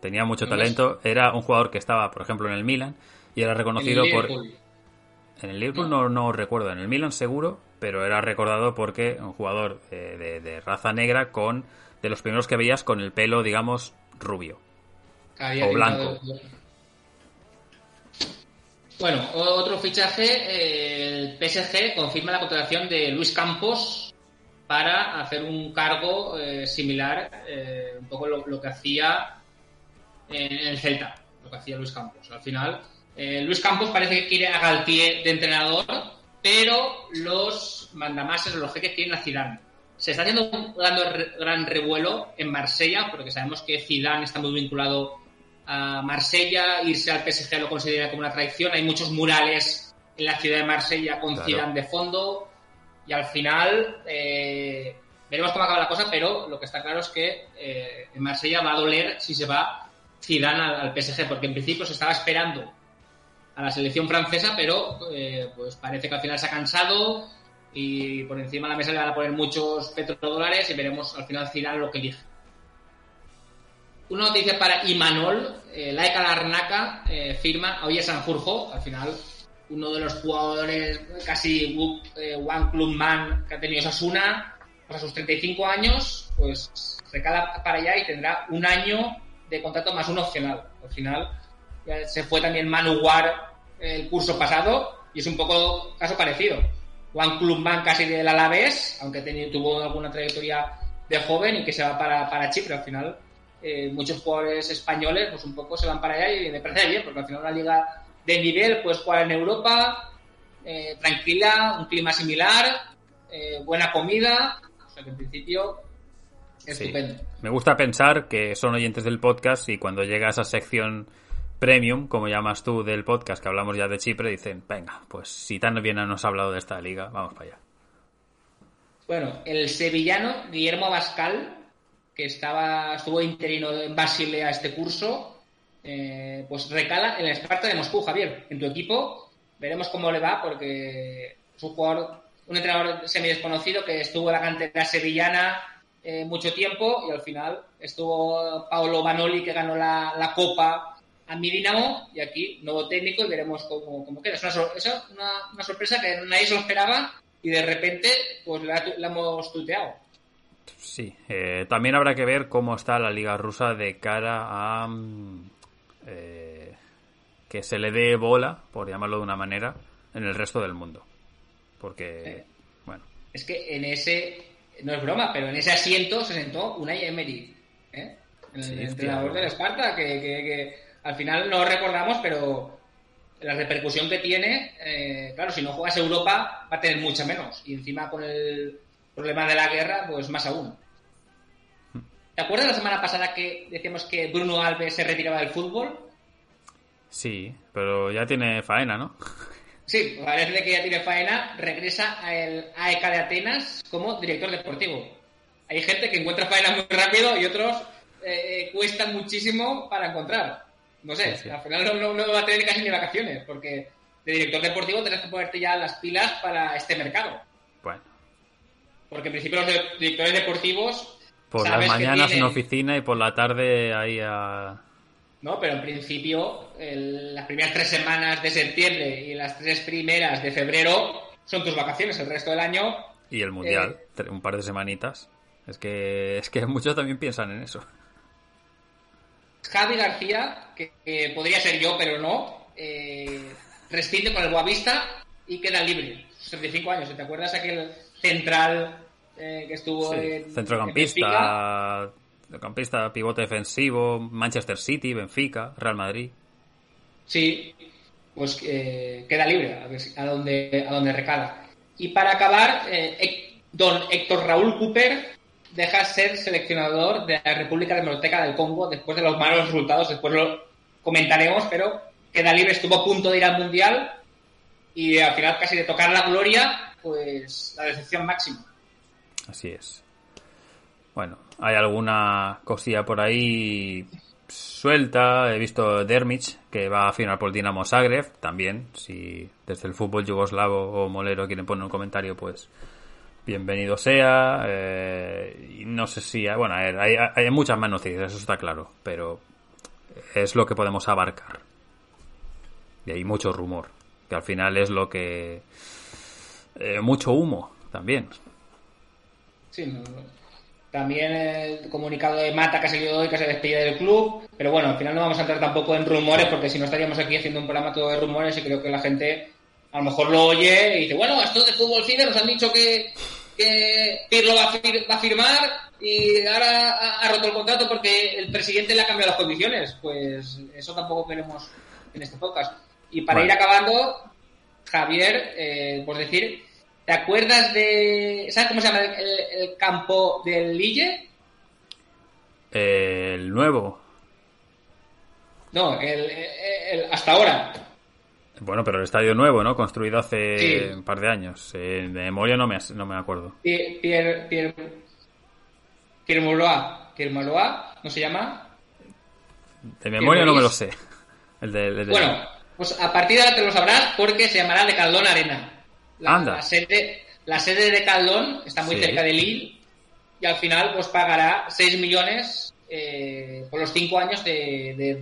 Tenía mucho ¿Cómo talento, era un jugador que estaba, por ejemplo, en el Milan y era reconocido el por... En el Liverpool no, no recuerdo, en el Milan seguro, pero era recordado porque un jugador eh, de, de raza negra con de los primeros que veías con el pelo, digamos, rubio. había O blanco. Bueno, otro fichaje, eh, el PSG confirma la contratación de Luis Campos para hacer un cargo eh, similar, eh, un poco lo, lo que hacía en el Celta, lo que hacía Luis Campos. Al final, eh, Luis Campos parece que quiere a Galtier de entrenador, pero los mandamases, los jeques quieren a Zidane. Se está haciendo un gran, gran revuelo en Marsella, porque sabemos que Zidane está muy vinculado a Marsella, irse al PSG lo considera como una traición. Hay muchos murales en la ciudad de Marsella con Claro. Zidane de fondo y al final eh, veremos cómo acaba la cosa, pero lo que está claro es que eh, en Marsella va a doler si se va Zidane al, PSG, porque en principio se estaba esperando a la selección francesa, pero eh, pues parece que al final se ha cansado y por encima de la mesa le van a poner muchos petrodólares y veremos al final Zidane lo que elige. Una noticia para Imanol, eh, Laika Larnaca eh, firma a Oye Sanjurjo, al final uno de los jugadores casi eh, One Club Man que ha tenido Sasuna, pues a sus 35 años, pues se cala para allá y tendrá un año de contrato más un opcional. Al final ya se fue también Manu War el curso pasado y es un poco caso parecido. Juan Clubman casi del Alavés, aunque tuvo alguna trayectoria de joven y que se va para, para Chipre al final. Eh, muchos jugadores españoles pues un poco se van para allá y me parece bien porque al final una liga de nivel puedes jugar en Europa eh, tranquila, un clima similar, eh, buena comida, o sea que en principio estupendo. Me gusta pensar que son oyentes del podcast y cuando llega a esa sección premium, como llamas tú, del podcast que hablamos ya de Chipre, dicen, venga, pues si tan bien nos ha hablado de esta liga, vamos para allá. Bueno, el sevillano Guillermo Bascal, que estaba estuvo interino en Basilea este curso, eh, pues recala en el Esparta de Moscú, Javier, en tu equipo. Veremos cómo le va, porque es un jugador, un entrenador semi desconocido que estuvo en la cantera sevillana eh, mucho tiempo y al final estuvo Paolo Banoli que ganó la, la Copa a mi Dinamo y aquí nuevo técnico y veremos cómo, cómo queda. Es una, una, sorpresa que nadie se lo esperaba y de repente pues la, hemos tuteado. Sí, eh, también habrá que ver cómo está la liga rusa de cara a mm, eh, que se le dé bola, por llamarlo de una manera, en el resto del mundo. Porque, eh, bueno. Es que en ese, no es broma, pero en ese asiento se sentó Unai Emery, ¿eh? el entrenador del Esparta, que al final no recordamos, pero la repercusión que tiene, eh, claro, si no juegas Europa va a tener mucha menos. Y encima con el problema de la guerra, pues más aún. ¿Te acuerdas la semana pasada que decíamos que Bruno Alves se retiraba del fútbol? Sí, pero ya tiene faena, ¿no? (laughs) Sí, parece que ya tiene faena. Regresa al AEK de Atenas como director deportivo. Hay gente que encuentra faena muy rápido y otros eh, cuesta muchísimo para encontrar. No sé, al final no, va a tener casi ni vacaciones, porque de director deportivo tendrás que ponerte ya las pilas para este mercado. Bueno. Porque en principio los directores deportivos. Por las mañanas en oficina y por la tarde ahí a. No, pero en principio las primeras tres semanas de septiembre y las tres primeras de febrero son tus vacaciones, el resto del año. Y el mundial, eh, un par de semanitas. Es que, es que (laughs) muchos también piensan en eso. Javi García, que, podría ser yo, pero no, eh, rescinde con el Boavista y queda libre. 65 años, ¿te acuerdas aquel central eh, que estuvo en, centrocampista, centrocampista, pivote defensivo, Manchester City, Benfica, Real Madrid. Sí, pues eh, queda libre a, ver, a dónde recala. Y para acabar, eh, don Héctor Raúl Cooper deja ser seleccionador de la República Democrática del Congo después de los malos resultados, después lo comentaremos, pero queda libre, estuvo a punto de ir al Mundial y al final casi de tocar la gloria, pues la decepción máxima. Así es. Bueno, hay alguna cosilla por ahí suelta. He visto Dermich, que va a firmar por Dinamo Zagreb, también. Si desde el fútbol yugoslavo o molero quieren poner un comentario, pues bienvenido sea. Eh, no sé si. Bueno, hay, hay, muchas más noticias, eso está claro. Pero es lo que podemos abarcar. Y hay mucho rumor. Que al final es lo que. Eh, mucho humo también. Sí, también el comunicado de Mata que ha seguido hoy, que se despide del club. Pero bueno, al final no vamos a entrar tampoco en rumores, porque si no estaríamos aquí haciendo un programa todo de rumores y creo que la gente a lo mejor lo oye y dice, bueno, esto de fútbol cine nos han dicho que, que Pirlo va a, firmar y ahora ha, roto el contrato porque el presidente le ha cambiado las condiciones. Pues eso tampoco queremos en este podcast. Y para ir acabando, Javier, eh, por decir, ¿te acuerdas de... ¿Sabes cómo se llama el, campo del Lille? el nuevo. No, el, hasta ahora. Bueno, pero el estadio nuevo, ¿no? Construido hace un par de años. Eh, de memoria no me, no me acuerdo. Pierre, Pierre, Pierre, Pierre ¿no se llama? De memoria no me lo sé. El de, Bueno, pues a partir de ahora te lo sabrás porque se llamará de Caldón Arena. La, Anda. La sede, la sede de Caldón está muy cerca de Lille y al final pues pagará 6 millones eh, por los 5 años de, de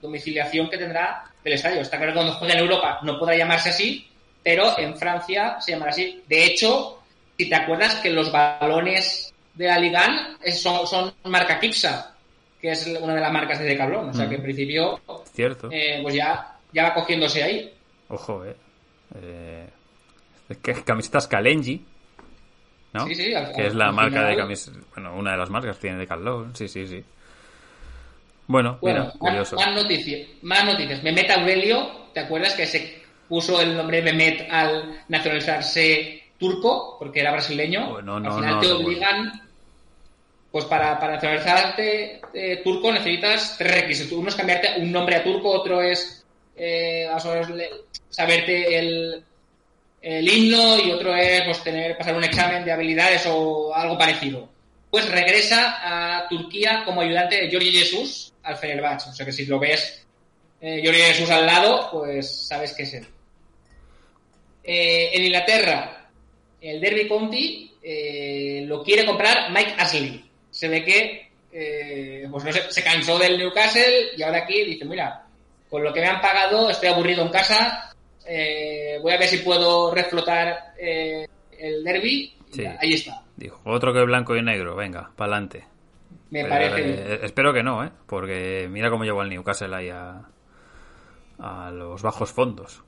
domiciliación que tendrá del estadio. Está claro que cuando juegue en Europa no podrá llamarse así, pero en Francia se llamará así. De hecho, si te acuerdas que los balones de la Liga son, son marca Kipsa, que es una de las marcas de Decathlon. O sea que en principio, Cierto. Eh, pues ya ya va cogiéndose ahí. Ojo, eh. eh camisetas Kalenji, ¿no? Sí, sí, que es la marca de camisetas, bueno, una de las marcas que tiene de Carlón, sí, sí, sí. Bueno, bueno curioso. Más, noticias, más noticias. Mehmet Aurelio, ¿te acuerdas que se puso el nombre Mehmet al nacionalizarse turco, porque era brasileño? Oh, no, al final te obligan, pues para, para nacionalizarte eh, turco necesitas tres requisitos. Uno es cambiarte un nombre a turco, otro es eh, saberte el, el himno y otro es pues, tener, pasar un examen de habilidades o algo parecido. Pues regresa a Turquía como ayudante de Jorge Jesús al Fenerbahce. O sea que si lo ves eh, Jorge Jesús al lado, pues sabes que es él. Eh, en Inglaterra, el Derby County eh, lo quiere comprar Mike Ashley. Se ve que eh, pues no se, se cansó del Newcastle y ahora aquí dice, mira, con lo que me han pagado estoy aburrido en casa, eh, voy a ver si puedo reflotar eh, el derby. Ahí está. Dijo, otro que blanco y negro, venga, para adelante. Me parece eh, espero que no, ¿eh? Porque mira cómo llevó el Newcastle ahí a, a los bajos fondos.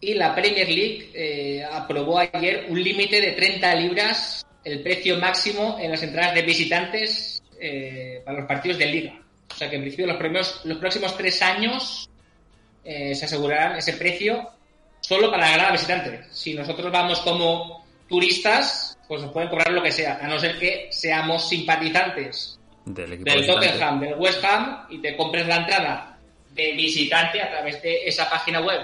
Y la Premier League aprobó ayer un límite de 30 libras, el precio máximo en las entradas de visitantes para los partidos de liga. O sea que en principio los, primeros, los próximos tres años eh, se asegurarán ese precio solo para la grada visitante. Si nosotros vamos como turistas, pues nos pueden cobrar lo que sea, a no ser que seamos simpatizantes del, Tottenham, del West Ham y te compres la entrada de visitante a través de esa página web.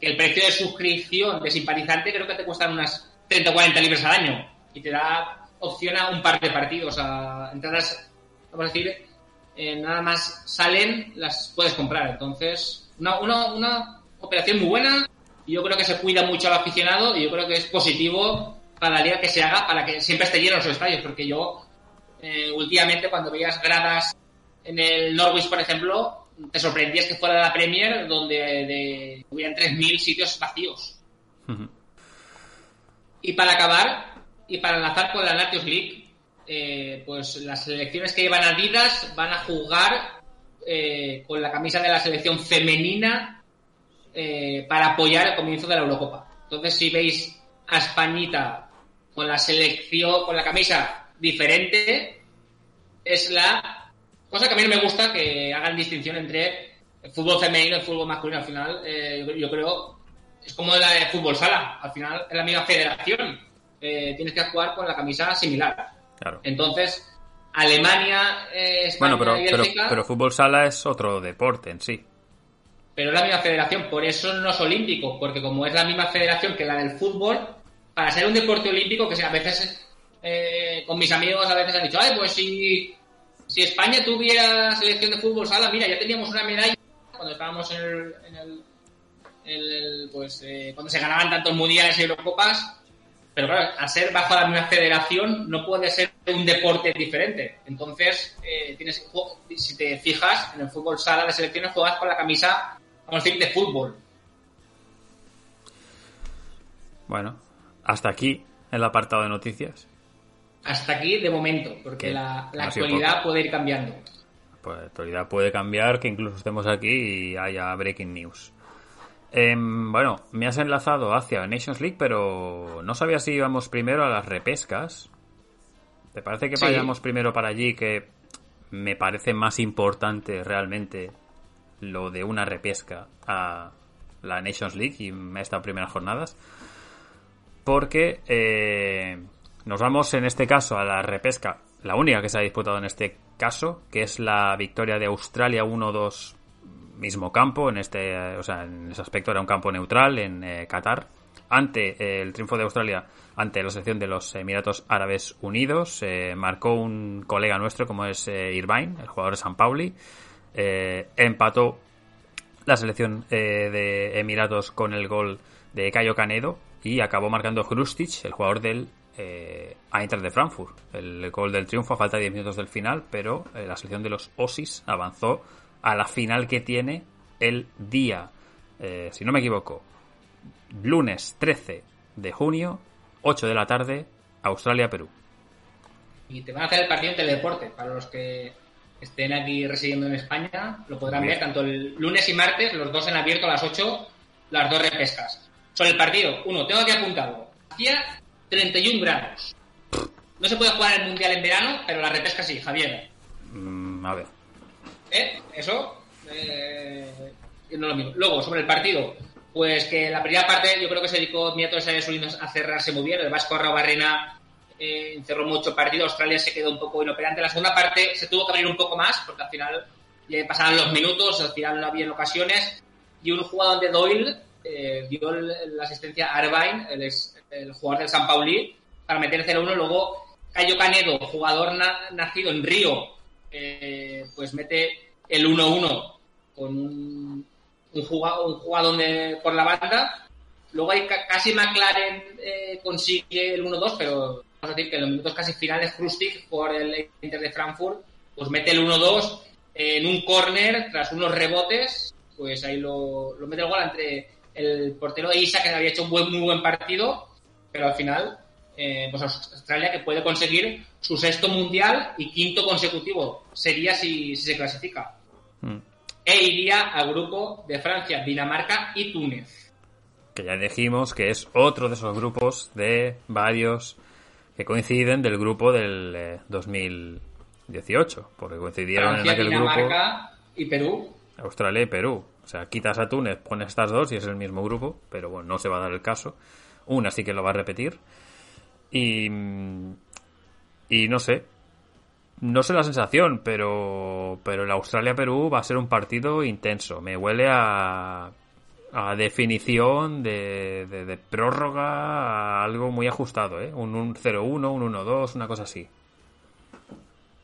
Que el precio de suscripción de simpatizante creo que te cuesta unas 30 o 40 libras al año y te da opción a un par de partidos, a entradas, vamos a decir, eh, nada más salen, las puedes comprar. Entonces, una, una, operación muy buena y yo creo que se cuida mucho al aficionado y yo creo que es positivo para la liga que se haga para que siempre esté lleno los estadios, porque yo eh, últimamente cuando veías gradas en el Norwich, por ejemplo, te sorprendías que fuera la Premier donde de, hubieran 3.000 sitios vacíos. Y para acabar, y para enlazar con la Nations League, eh, pues las selecciones que llevan Adidas van a jugar eh, con la camisa de la selección femenina eh, para apoyar el comienzo de la Eurocopa. Entonces, si veis a Españita con la selección, con la camisa diferente, es la cosa que a mí no me gusta que hagan distinción entre el fútbol femenino y el fútbol masculino. Al final, eh, yo, creo, es como la de fútbol sala. Al final, es la misma federación. tienes que jugar con la camisa similar. Entonces, Alemania, eh, España bueno, pero, pero, fútbol sala es otro deporte en sí. Pero es la misma federación, por eso no es olímpico, porque como es la misma federación que la del fútbol, para ser un deporte olímpico, que sea, a veces eh, con mis amigos a veces han dicho, ay, pues si, si España tuviera selección de fútbol sala, mira, ya teníamos una medalla cuando estábamos en el, en el, pues eh, cuando se ganaban tantos mundiales y Eurocopas, pero claro, al ser bajo la misma federación no puede ser un deporte diferente. Entonces, eh, tienes si te fijas, en el fútbol sala de selecciones juegas con la camisa, vamos a decir, de fútbol. Bueno, hasta aquí el apartado de noticias. Hasta aquí de momento, porque la, actualidad puede ir cambiando. Pues la actualidad puede cambiar, que incluso estemos aquí y haya breaking news. Em, bueno, me has enlazado hacia Nations League, pero no sabía si íbamos primero a las repescas. ¿Te parece que vayamos primero para allí? Que me parece más importante realmente lo de una repesca a la Nations League y estas primeras jornadas. Porque eh, nos vamos en este caso a la repesca, la única que se ha disputado en este caso, que es la victoria de Australia 1-2 mismo campo, en este, o sea, en ese aspecto era un campo neutral en eh, Qatar. Ante eh, el triunfo de Australia, ante la selección de los Emiratos Árabes Unidos, eh, marcó un colega nuestro como es Irvine, el jugador de San Pauli. empató la selección de Emiratos con el gol de Cayo Canedo y acabó marcando Hrustic, el jugador del eh, Eintracht de Frankfurt. El gol del triunfo a falta de 10 minutos del final, pero la selección de los Osis avanzó a la final que tiene el día, eh, si no me equivoco, lunes 13 de junio, 8 de la tarde, Australia-Perú. Y te van a hacer el partido en teledeporte, para los que estén aquí residiendo en España lo podrán ver tanto el lunes y martes, los dos en abierto a las 8, las dos repescas. Sobre el partido, uno, tengo aquí apuntado, hacía 31 grados. No se puede jugar el Mundial en verano, pero la repesca sí, Javier. Mm, a ver. ¿Eh? Eso. Eh, no lo mismo. Luego, sobre el partido, pues que la primera parte yo creo que se dedicó de Unidos a cerrarse muy bien. El Vasco Barrena eh, encerró mucho partido. Australia se quedó un poco inoperante. La segunda parte se tuvo que abrir un poco más porque al final ya pasaban los minutos, al final no había ocasiones. Y un jugador de Doyle eh, dio la asistencia a Arvine, el, el jugador del San Pauli, para meter 0-1. Luego Cayo Canedo, jugador nacido en Río, eh, pues mete el 1-1 con un, un, jugador, por la banda. Luego hay casi McLaren eh, consigue el 1-2, pero vamos a decir que en los minutos casi finales Krustik por el Inter de Frankfurt pues mete el 1-2 en un córner tras unos rebotes, pues ahí lo, lo mete el gol entre el portero de Isa que había hecho un buen, muy buen partido, pero al final eh, pues Australia que puede conseguir su sexto mundial y quinto consecutivo. Sería si, se clasifica. Mm. E iría al grupo de Francia, Dinamarca y Túnez. Que ya dijimos que es otro de esos grupos de varios que coinciden del grupo del 2018, eh, porque coincidieron en aquel Dinamarca y Perú. Australia y Perú. O sea, quitas a Túnez, pones estas dos y es el mismo grupo, pero bueno, no se va a dar el caso. Una sí que lo va a repetir. Y, y no sé, no sé la sensación, pero, pero el Australia-Perú va a ser un partido intenso. Me huele a, definición de, de, prórroga, a algo muy ajustado, ¿eh? Un, un 0-1, un 1-2, una cosa así.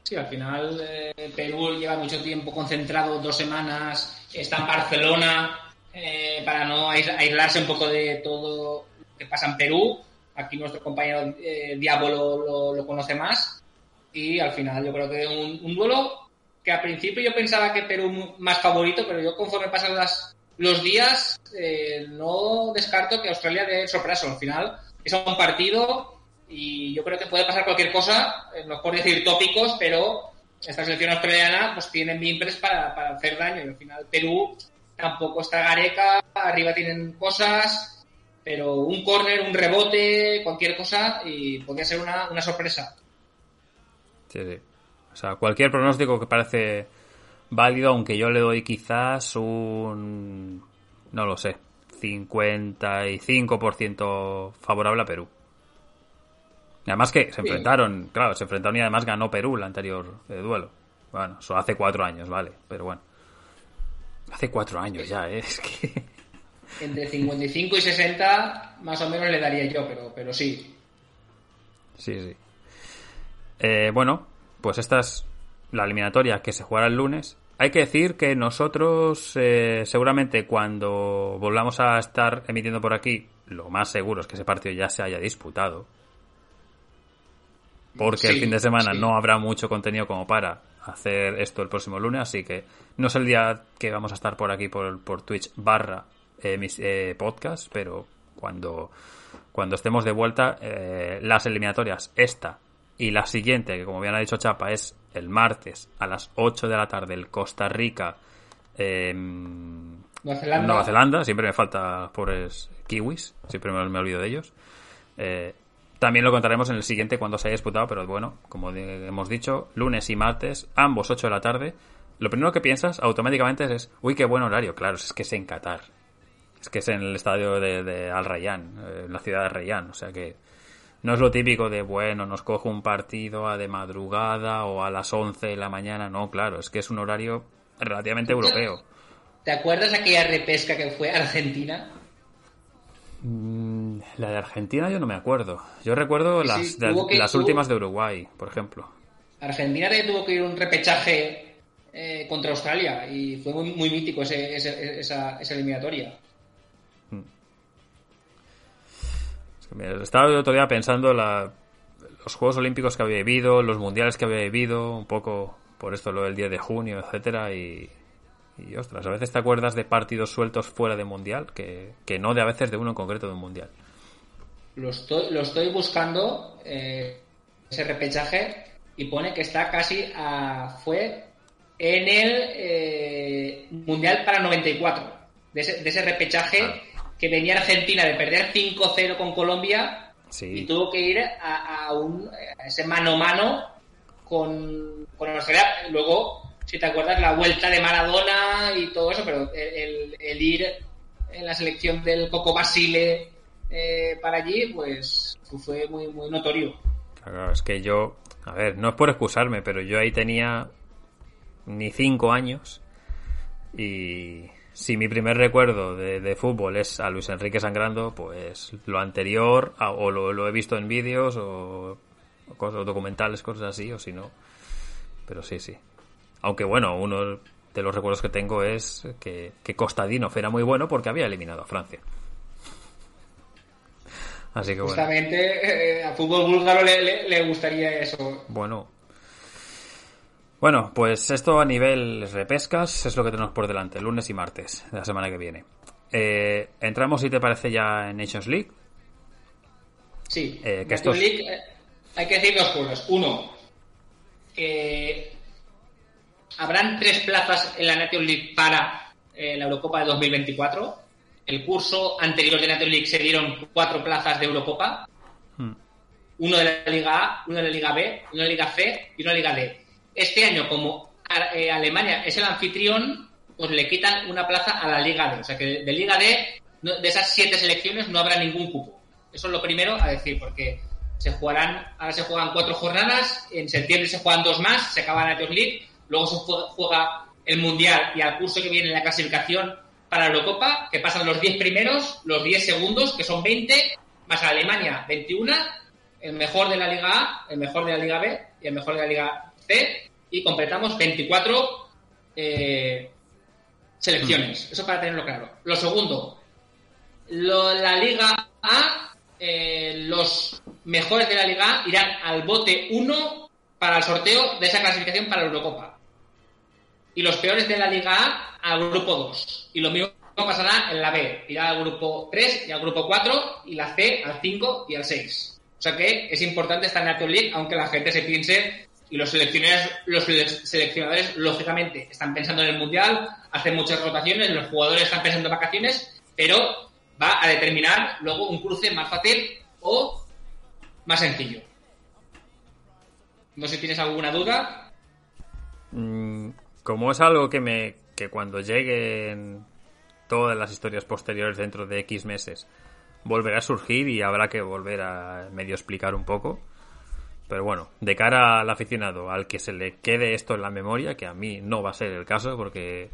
Sí, al final eh, Perú lleva mucho tiempo concentrado, dos semanas, está en Barcelona, eh, para no aislarse un poco de todo lo que pasa en Perú. Aquí nuestro compañero eh, Diablo lo, conoce más. Y al final yo creo que un, un duelo que al principio yo pensaba que Perú más favorito, pero yo conforme pasan las, los días eh, no descarto que Australia dé sorpresa. Al final es un partido y yo creo que puede pasar cualquier cosa, eh, no por decir tópicos, pero esta selección australiana pues tiene mimbres para, hacer daño y al final Perú tampoco está gareca, arriba tienen cosas, pero un córner, un rebote, cualquier cosa y podría ser una, una sorpresa. Sí, sí. O sea, cualquier pronóstico que parece válido, aunque yo le doy quizás un... no lo sé, 55% favorable a Perú. Además que se enfrentaron, claro, se enfrentaron y además ganó Perú el anterior eh, duelo. Bueno, eso hace cuatro años, vale, pero bueno. Hace cuatro años ya, ¿eh? (laughs) es que entre 55 y 60 más o menos le daría yo, pero, pero sí. Sí, sí. Eh, bueno, pues esta es la eliminatoria que se jugará el lunes. Hay que decir que nosotros eh, seguramente cuando volvamos a estar emitiendo por aquí, lo más seguro es que ese partido ya se haya disputado. Porque el fin de semana no habrá mucho contenido como para hacer esto el próximo lunes, así que no es el día que vamos a estar por aquí por, por Twitch barra eh, mis eh, podcasts, pero cuando, cuando estemos de vuelta, eh, las eliminatorias, esta y la siguiente, que como bien ha dicho Chapa, es el martes a las 8 de la tarde, el Costa Rica. Nueva Zelanda. siempre me falta por kiwis, siempre me, me, olvido de ellos. también lo contaremos en el siguiente cuando se haya disputado, pero bueno, como hemos dicho, lunes y martes, ambos 8 de la tarde. Lo primero que piensas automáticamente es, uy, qué buen horario. Claro, es que es en Qatar. Es que es en el estadio de, Al Rayyan, eh, en la ciudad de Rayyan. O sea que no es lo típico de, bueno, nos cojo un partido a de madrugada o a las 11 de la mañana. No, claro, es que es un horario relativamente europeo. ¿Te acuerdas aquella repesca que fue Argentina? Mm, la de Argentina yo no me acuerdo. Yo recuerdo las, las últimas de Uruguay, por ejemplo. Argentina tuvo que ir un repechaje eh, contra Australia y fue muy, muy mítico ese, esa, esa eliminatoria. Estaba el otro día pensando la, los Juegos Olímpicos que había vivido, los mundiales que había vivido, un poco por esto lo del 10 de junio, etcétera y, y ostras, a veces te acuerdas de partidos sueltos fuera de mundial que, no de a veces de uno en concreto de un mundial. Lo estoy, lo estoy buscando, eh, ese repechaje, y pone que está casi a. fue en el eh, Mundial para 94, de ese, de ese repechaje Ah. Que venía Argentina de perder 5-0 con Colombia Sí. y tuvo que ir a, a un, a ese mano a mano con, con Australia. Luego, si te acuerdas, la vuelta de Maradona y todo eso, pero el, el- el ir en la selección del Coco Basile eh, para allí, pues fue muy, muy notorio. Claro, es que yo, a ver, no es por excusarme, pero yo ahí tenía ni cinco años y si mi primer recuerdo de, de fútbol es a Luis Enrique sangrando, pues lo anterior a- o lo, lo he visto en vídeos o, o cosas documentales, cosas así, o si no. Pero sí, sí. Aunque bueno, uno de los recuerdos que tengo es que, que Costadino era muy bueno porque había eliminado a Francia. Así que bueno. Justamente eh, a fútbol búlgaro le, le- le gustaría eso. Bueno. Bueno, pues esto a nivel repescas es lo que tenemos por delante, lunes y martes de la semana que viene. Eh, entramos, si te parece, ya en Nations League. Sí, Eh, que Nations estos- League, eh, hay que decir dos cosas. Uno, que habrán tres plazas en la Nations League para eh, la Eurocopa de 2024. El curso anterior de Nations League se dieron cuatro plazas de Eurocopa. Hmm. Uno de la Liga A, uno de la Liga B, uno de la Liga C y uno de la Liga D. Este año, como eh, Alemania es el anfitrión, pues le quitan una plaza a la Liga D. O sea que de, Liga D, de esas siete selecciones, no habrá ningún cupo. Eso es lo primero a decir, porque se jugarán, ahora se juegan cuatro jornadas, en septiembre se juegan dos más, se acaba la Nations League, luego se juega, el Mundial y al curso que viene la clasificación para la Eurocopa, que pasan los 10 primeros, los 10 segundos, que son 20, más Alemania 21, el mejor de la Liga A, el mejor de la Liga B y el mejor de la Liga C, y completamos 24 eh, selecciones. Eso para tenerlo claro. Lo segundo, lo- la Liga A, eh, los mejores de la Liga A irán al bote 1 para el sorteo de esa clasificación para la Eurocopa. Y los peores de la Liga A al grupo 2. Y lo mismo pasará en la B. Irá al grupo 3 y al grupo 4 y la C al 5 y al 6. O sea que es importante esta National League, aunque la gente se piense y los seleccionadores, los seleccionadores lógicamente están pensando en el Mundial, hacen muchas rotaciones, los jugadores están pensando en vacaciones, pero va a determinar luego un cruce más fácil o más sencillo. No sé si tienes alguna duda. Mm, como es algo que me que cuando lleguen todas las historias posteriores dentro de X meses volverá a surgir y habrá que volver a medio explicar un poco. Pero bueno, de cara al aficionado, al que se le quede esto en la memoria, que a mí no va a ser el caso porque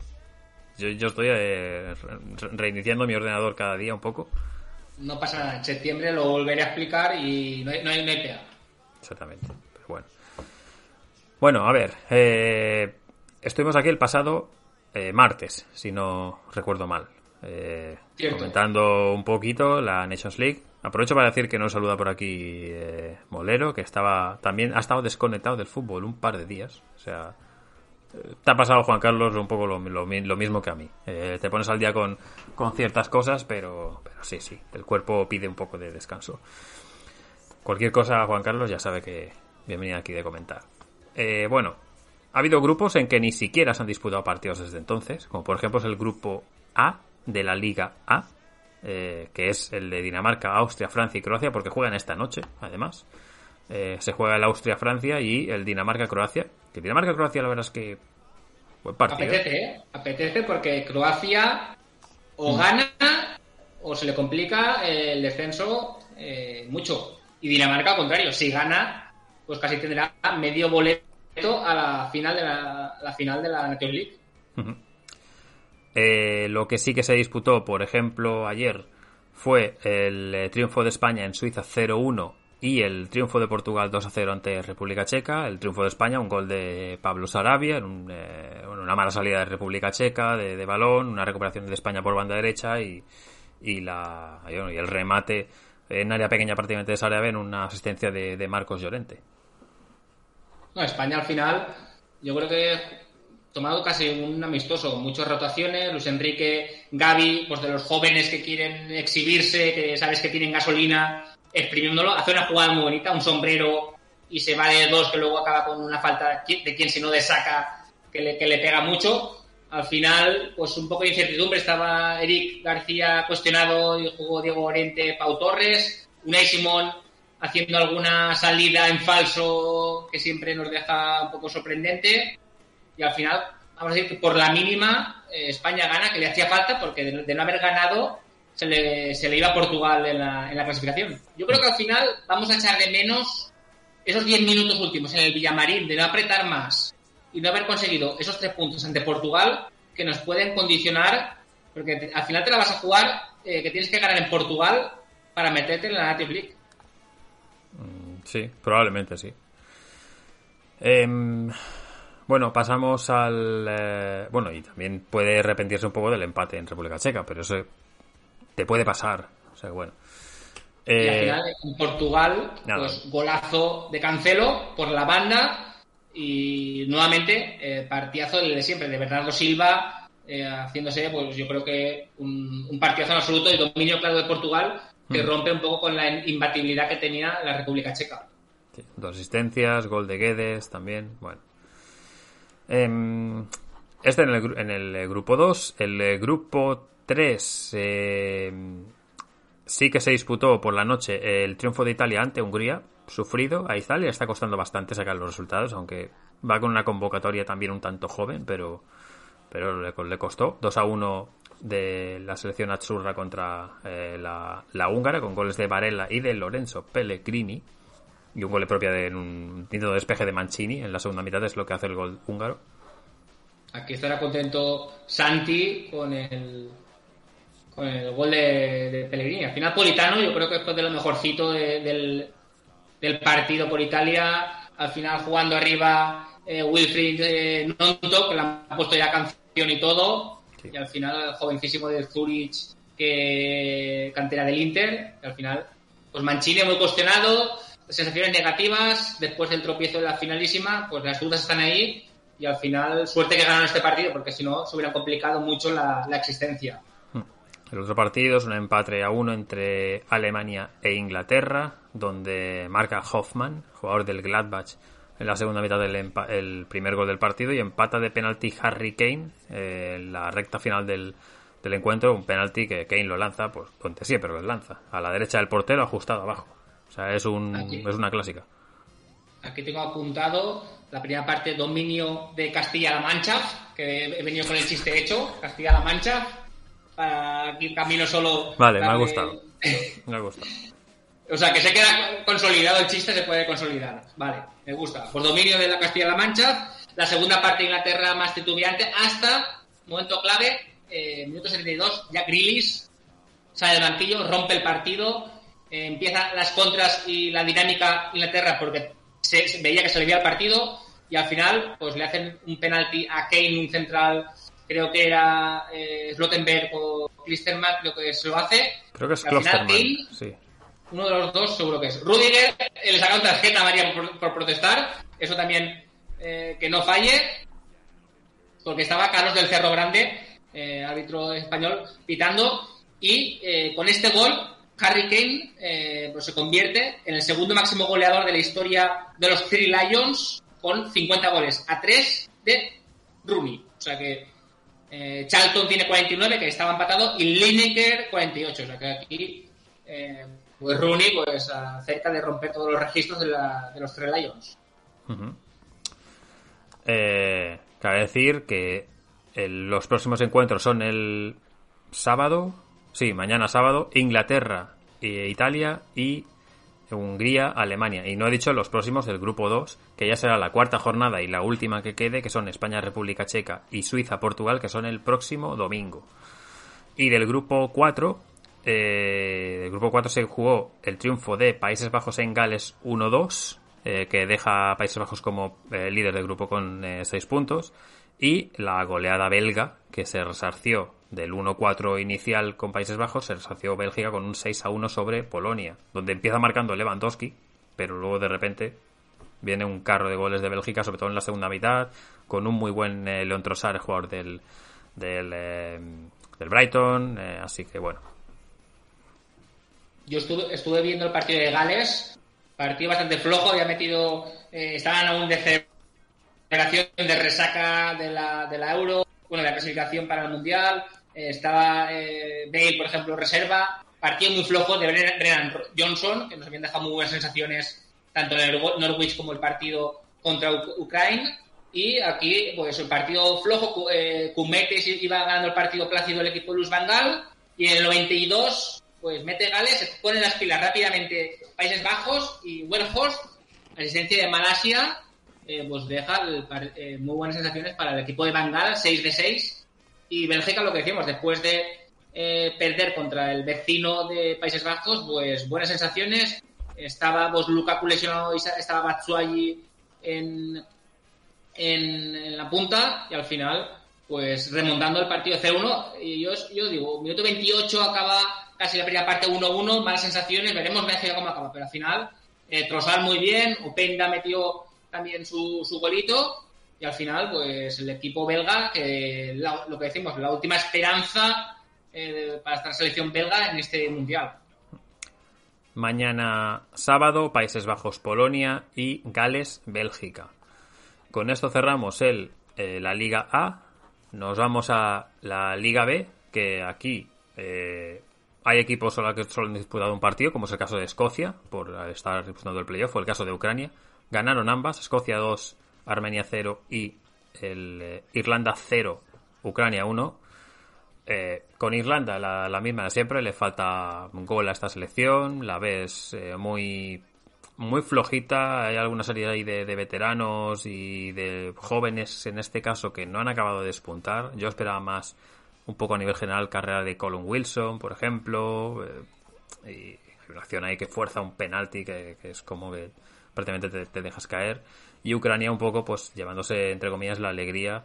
yo, yo estoy eh, re- reiniciando mi ordenador cada día un poco. No pasa nada, en septiembre lo volveré a explicar y no hay, no hay, no hay pega. Exactamente. Pero bueno. Bueno, a ver. eh, estuvimos aquí el pasado eh, martes, si no recuerdo mal. eh, comentando un poquito la Nations League. Aprovecho para decir que nos saluda por aquí eh, Molero, que estaba también ha estado desconectado del fútbol un par de días. O sea, eh, te ha pasado, Juan Carlos, un poco lo, lo lo mismo que a mí. Eh, te pones al día con, con ciertas cosas, pero, pero sí, sí, el cuerpo pide un poco de descanso. Cualquier cosa, Juan Carlos, ya sabe que bienvenida aquí de comentar. Bueno, ha habido grupos en que ni siquiera se han disputado partidos desde entonces, como por ejemplo es el grupo A de la Liga A, eh, que es el de Dinamarca, Austria, Francia y Croacia, porque juegan esta noche, además. Eh, se juega el Austria-Francia y el Dinamarca-Croacia. Que Dinamarca-Croacia, la verdad es que. Buen partido. Apetece, ¿eh? Apetece porque Croacia Mm. o gana o se le complica el descenso eh, mucho. Y Dinamarca, al contrario, si gana, pues casi tendrá medio boleto a la final de la, la final de la Nations League. Eh, lo que sí que se disputó, por ejemplo, ayer fue el eh, triunfo de España en Suiza 0-1 y el triunfo de Portugal 2-0 ante República Checa. El triunfo de España, un gol de Pablo Sarabia, un, eh, una mala salida de República Checa de, balón, una recuperación de España por banda derecha y, la, y, el remate en área pequeña prácticamente de Sarabia en una asistencia de, Marcos Llorente. España al final, yo creo que tomado casi un amistoso, muchas rotaciones, Luis Enrique, Gaby, pues de los jóvenes que quieren exhibirse, que sabes que tienen gasolina, exprimiéndolo, hace una jugada muy bonita, un sombrero y se va de dos que luego acaba con una falta de quien si no de saca que le, que le pega mucho. Al final, pues un poco de incertidumbre. Estaba Eric García cuestionado y jugó Diego Oriente, Pau Torres. Unai Simón haciendo alguna salida en falso que siempre nos deja un poco sorprendente. Y al final, vamos a decir que por la mínima, eh, España gana, que le hacía falta, porque de, no haber ganado, se le, se le iba a Portugal en la, en la clasificación. Yo creo que al final vamos a echar de menos esos 10 minutos últimos en el Villamarín, de no apretar más y no haber conseguido esos tres puntos ante Portugal, que nos pueden condicionar, porque al final te la vas a jugar, eh, que tienes que ganar en Portugal para meterte en la Native League. Sí, probablemente sí. Em, bueno, pasamos al... eh, bueno, y también puede arrepentirse un poco del empate en República Checa, pero eso te puede pasar. O sea, bueno. Y al Eh, final en Portugal, nada. pues golazo de Cancelo por la banda y nuevamente eh, partidazo de siempre, de Bernardo Silva eh, haciéndose, pues yo creo que un, un partidazo en absoluto y dominio claro de Portugal que Mm. rompe un poco con la imbatibilidad que tenía la República Checa. sí, dos asistencias, gol de Guedes también. Bueno. Em, este en el, en el eh, grupo 2. El eh, grupo 3 sí que se disputó por la noche el triunfo de Italia ante Hungría. Sufrido. A Italia está costando bastante sacar los resultados, aunque va con una convocatoria también un tanto joven, pero, pero le, le costó. 2 a 1 de la selección azzurra contra eh, la, la húngara, con goles de Varela y de Lorenzo Pellegrini. Y un gol propia de un intento de despeje de Mancini en la segunda mitad es lo que hace el gol húngaro. Aquí estará contento Santi con el con el gol de, de Pellegrini. Al final Politano yo creo que fue de lo mejorcito de- del, del partido por Italia. Al final jugando arriba eh, Wilfried eh, Nonto, que le han puesto ya canción y todo. Sí. Y al final el jovencísimo de Zurich, que cantera del Inter. que al final, pues Mancini muy cuestionado, sensaciones negativas. Después del tropiezo de la finalísima, pues las dudas están ahí. Y al final, suerte que ganaron este partido, porque si no, se hubiera complicado mucho la, existencia. El otro partido es un empate a uno entre Alemania e Inglaterra, donde marca Hoffman, jugador del Gladbach, en la segunda mitad del el primer gol del partido y empata de penalti Harry Kane eh, en la recta final del, encuentro, un penalti que Kane lo lanza, pues donde pero lo lanza, a la derecha del portero ajustado abajo. O sea, es, un, Aquí. es una clásica. Aquí tengo apuntado la primera parte, dominio de Castilla-La Mancha, que he venido con el chiste hecho, Castilla-La Mancha. Para aquí camino solo. Vale, me ha gustado. (laughs) Me ha gustado. O sea, que se queda consolidado el chiste, se puede consolidar. Vale, me gusta. Por dominio de la Castilla-La Mancha. La segunda parte de Inglaterra más titubeante hasta, momento clave, eh, minuto 72, Jack Grealish sale del banquillo, rompe el partido, eh, empieza las contras y la dinámica Inglaterra porque se, se veía que se le veía el partido y al final pues le hacen un penalti a Kane, un central, creo que era eh, Slottenberg o Klisterman, creo que se lo hace. Creo que es. Kane Sí. uno de los dos seguro que es. Rudiger eh, le sacaron tarjeta a María por, por protestar. Eso también eh, que no falle. Porque estaba Carlos del Cerro Grande, eh, árbitro español, pitando. Y eh, con este gol, Harry Kane eh, pues se convierte en el segundo máximo goleador de la historia de los Three Lions con 50 goles a 3 de Rooney. O sea que eh, Charlton tiene 49, que estaba empatado, y Lineker 48. O sea que aquí, eh, pues Rooney, pues a- cerca de romper todos los registros de, los Three Lions. Cabe decir que los próximos encuentros son el sábado, sí, mañana sábado, Inglaterra e Italia y Hungría, Alemania. Y no he dicho los próximos del grupo 2, que ya será la cuarta jornada y la última que quede, que son España, República Checa y Suiza, Portugal, que son el próximo domingo. Y del grupo 4, eh, del grupo 4 se jugó el triunfo de Países Bajos en Gales 1-2, eh, que deja a Países Bajos como líder del grupo con 6 puntos. Y la goleada belga, que se resarció del 1-4 inicial con Países Bajos, se resarció Bélgica con un 6-1 sobre Polonia, donde empieza marcando Lewandowski, pero luego de repente viene un carro de goles de Bélgica, sobre todo en la segunda mitad, con un muy buen eh, León Trossard, jugador del, del, eh, Brighton, eh, así que bueno. Yo estuve, estuve viendo el partido de Gales, partido bastante flojo, había metido, eh, estaban aún de celebración de resaca de la, Euro, bueno, la clasificación para el Mundial. Eh, estaba eh, Bale, por ejemplo, reserva. Partido muy flojo de Brennan Johnson, que nos habían dejado muy buenas sensaciones tanto en el Norwich como el partido contra Ucrania. Y aquí, pues el partido flojo, eh, iba ganando el partido plácido el equipo Luz Vangal. Y en el 92, pues mete Gales, se pone las pilas rápidamente Países Bajos y Weghorst, asistencia de Malasia, eh, pues deja eh, muy buenas sensaciones para el equipo de Bangal, 6 de 6. Y Bélgica, lo que decíamos, después de eh, perder contra el vecino de Países Bajos, pues buenas sensaciones. Estaba pues, Lukaku lesionado y estaba Batshuayi en, en, la punta y al final, pues remontando el partido C1. Y yo, digo, minuto 28 acaba casi la primera parte 1-1, malas sensaciones, veremos Bélgica cómo acaba, pero al final, eh, muy bien, Openda metió también su, su golito y al final, pues el equipo belga, que lo que decimos, la última esperanza eh, para esta selección belga en este mundial. Mañana sábado, Países Bajos, Polonia y Gales, Bélgica. Con esto cerramos el, eh, la Liga A. Nos vamos a la Liga B, que aquí eh, hay equipos solo que solo han disputado un partido, como es el caso de Escocia, por estar disputando el playoff, o el caso de Ucrania. Ganaron ambas, Escocia 2, Armenia 0 y el, eh, Irlanda 0, Ucrania 1. Eh, con Irlanda la, misma de siempre, le falta gol a esta selección, la ves eh, muy muy flojita, hay alguna serie ahí de, veteranos y de jóvenes en este caso que no han acabado de despuntar. Yo esperaba más un poco a nivel general carrera de Colin Wilson, por ejemplo, y una acción ahí que fuerza un penalti que, que es como que prácticamente te, dejas caer. Y Ucrania un poco, pues llevándose, entre comillas, la alegría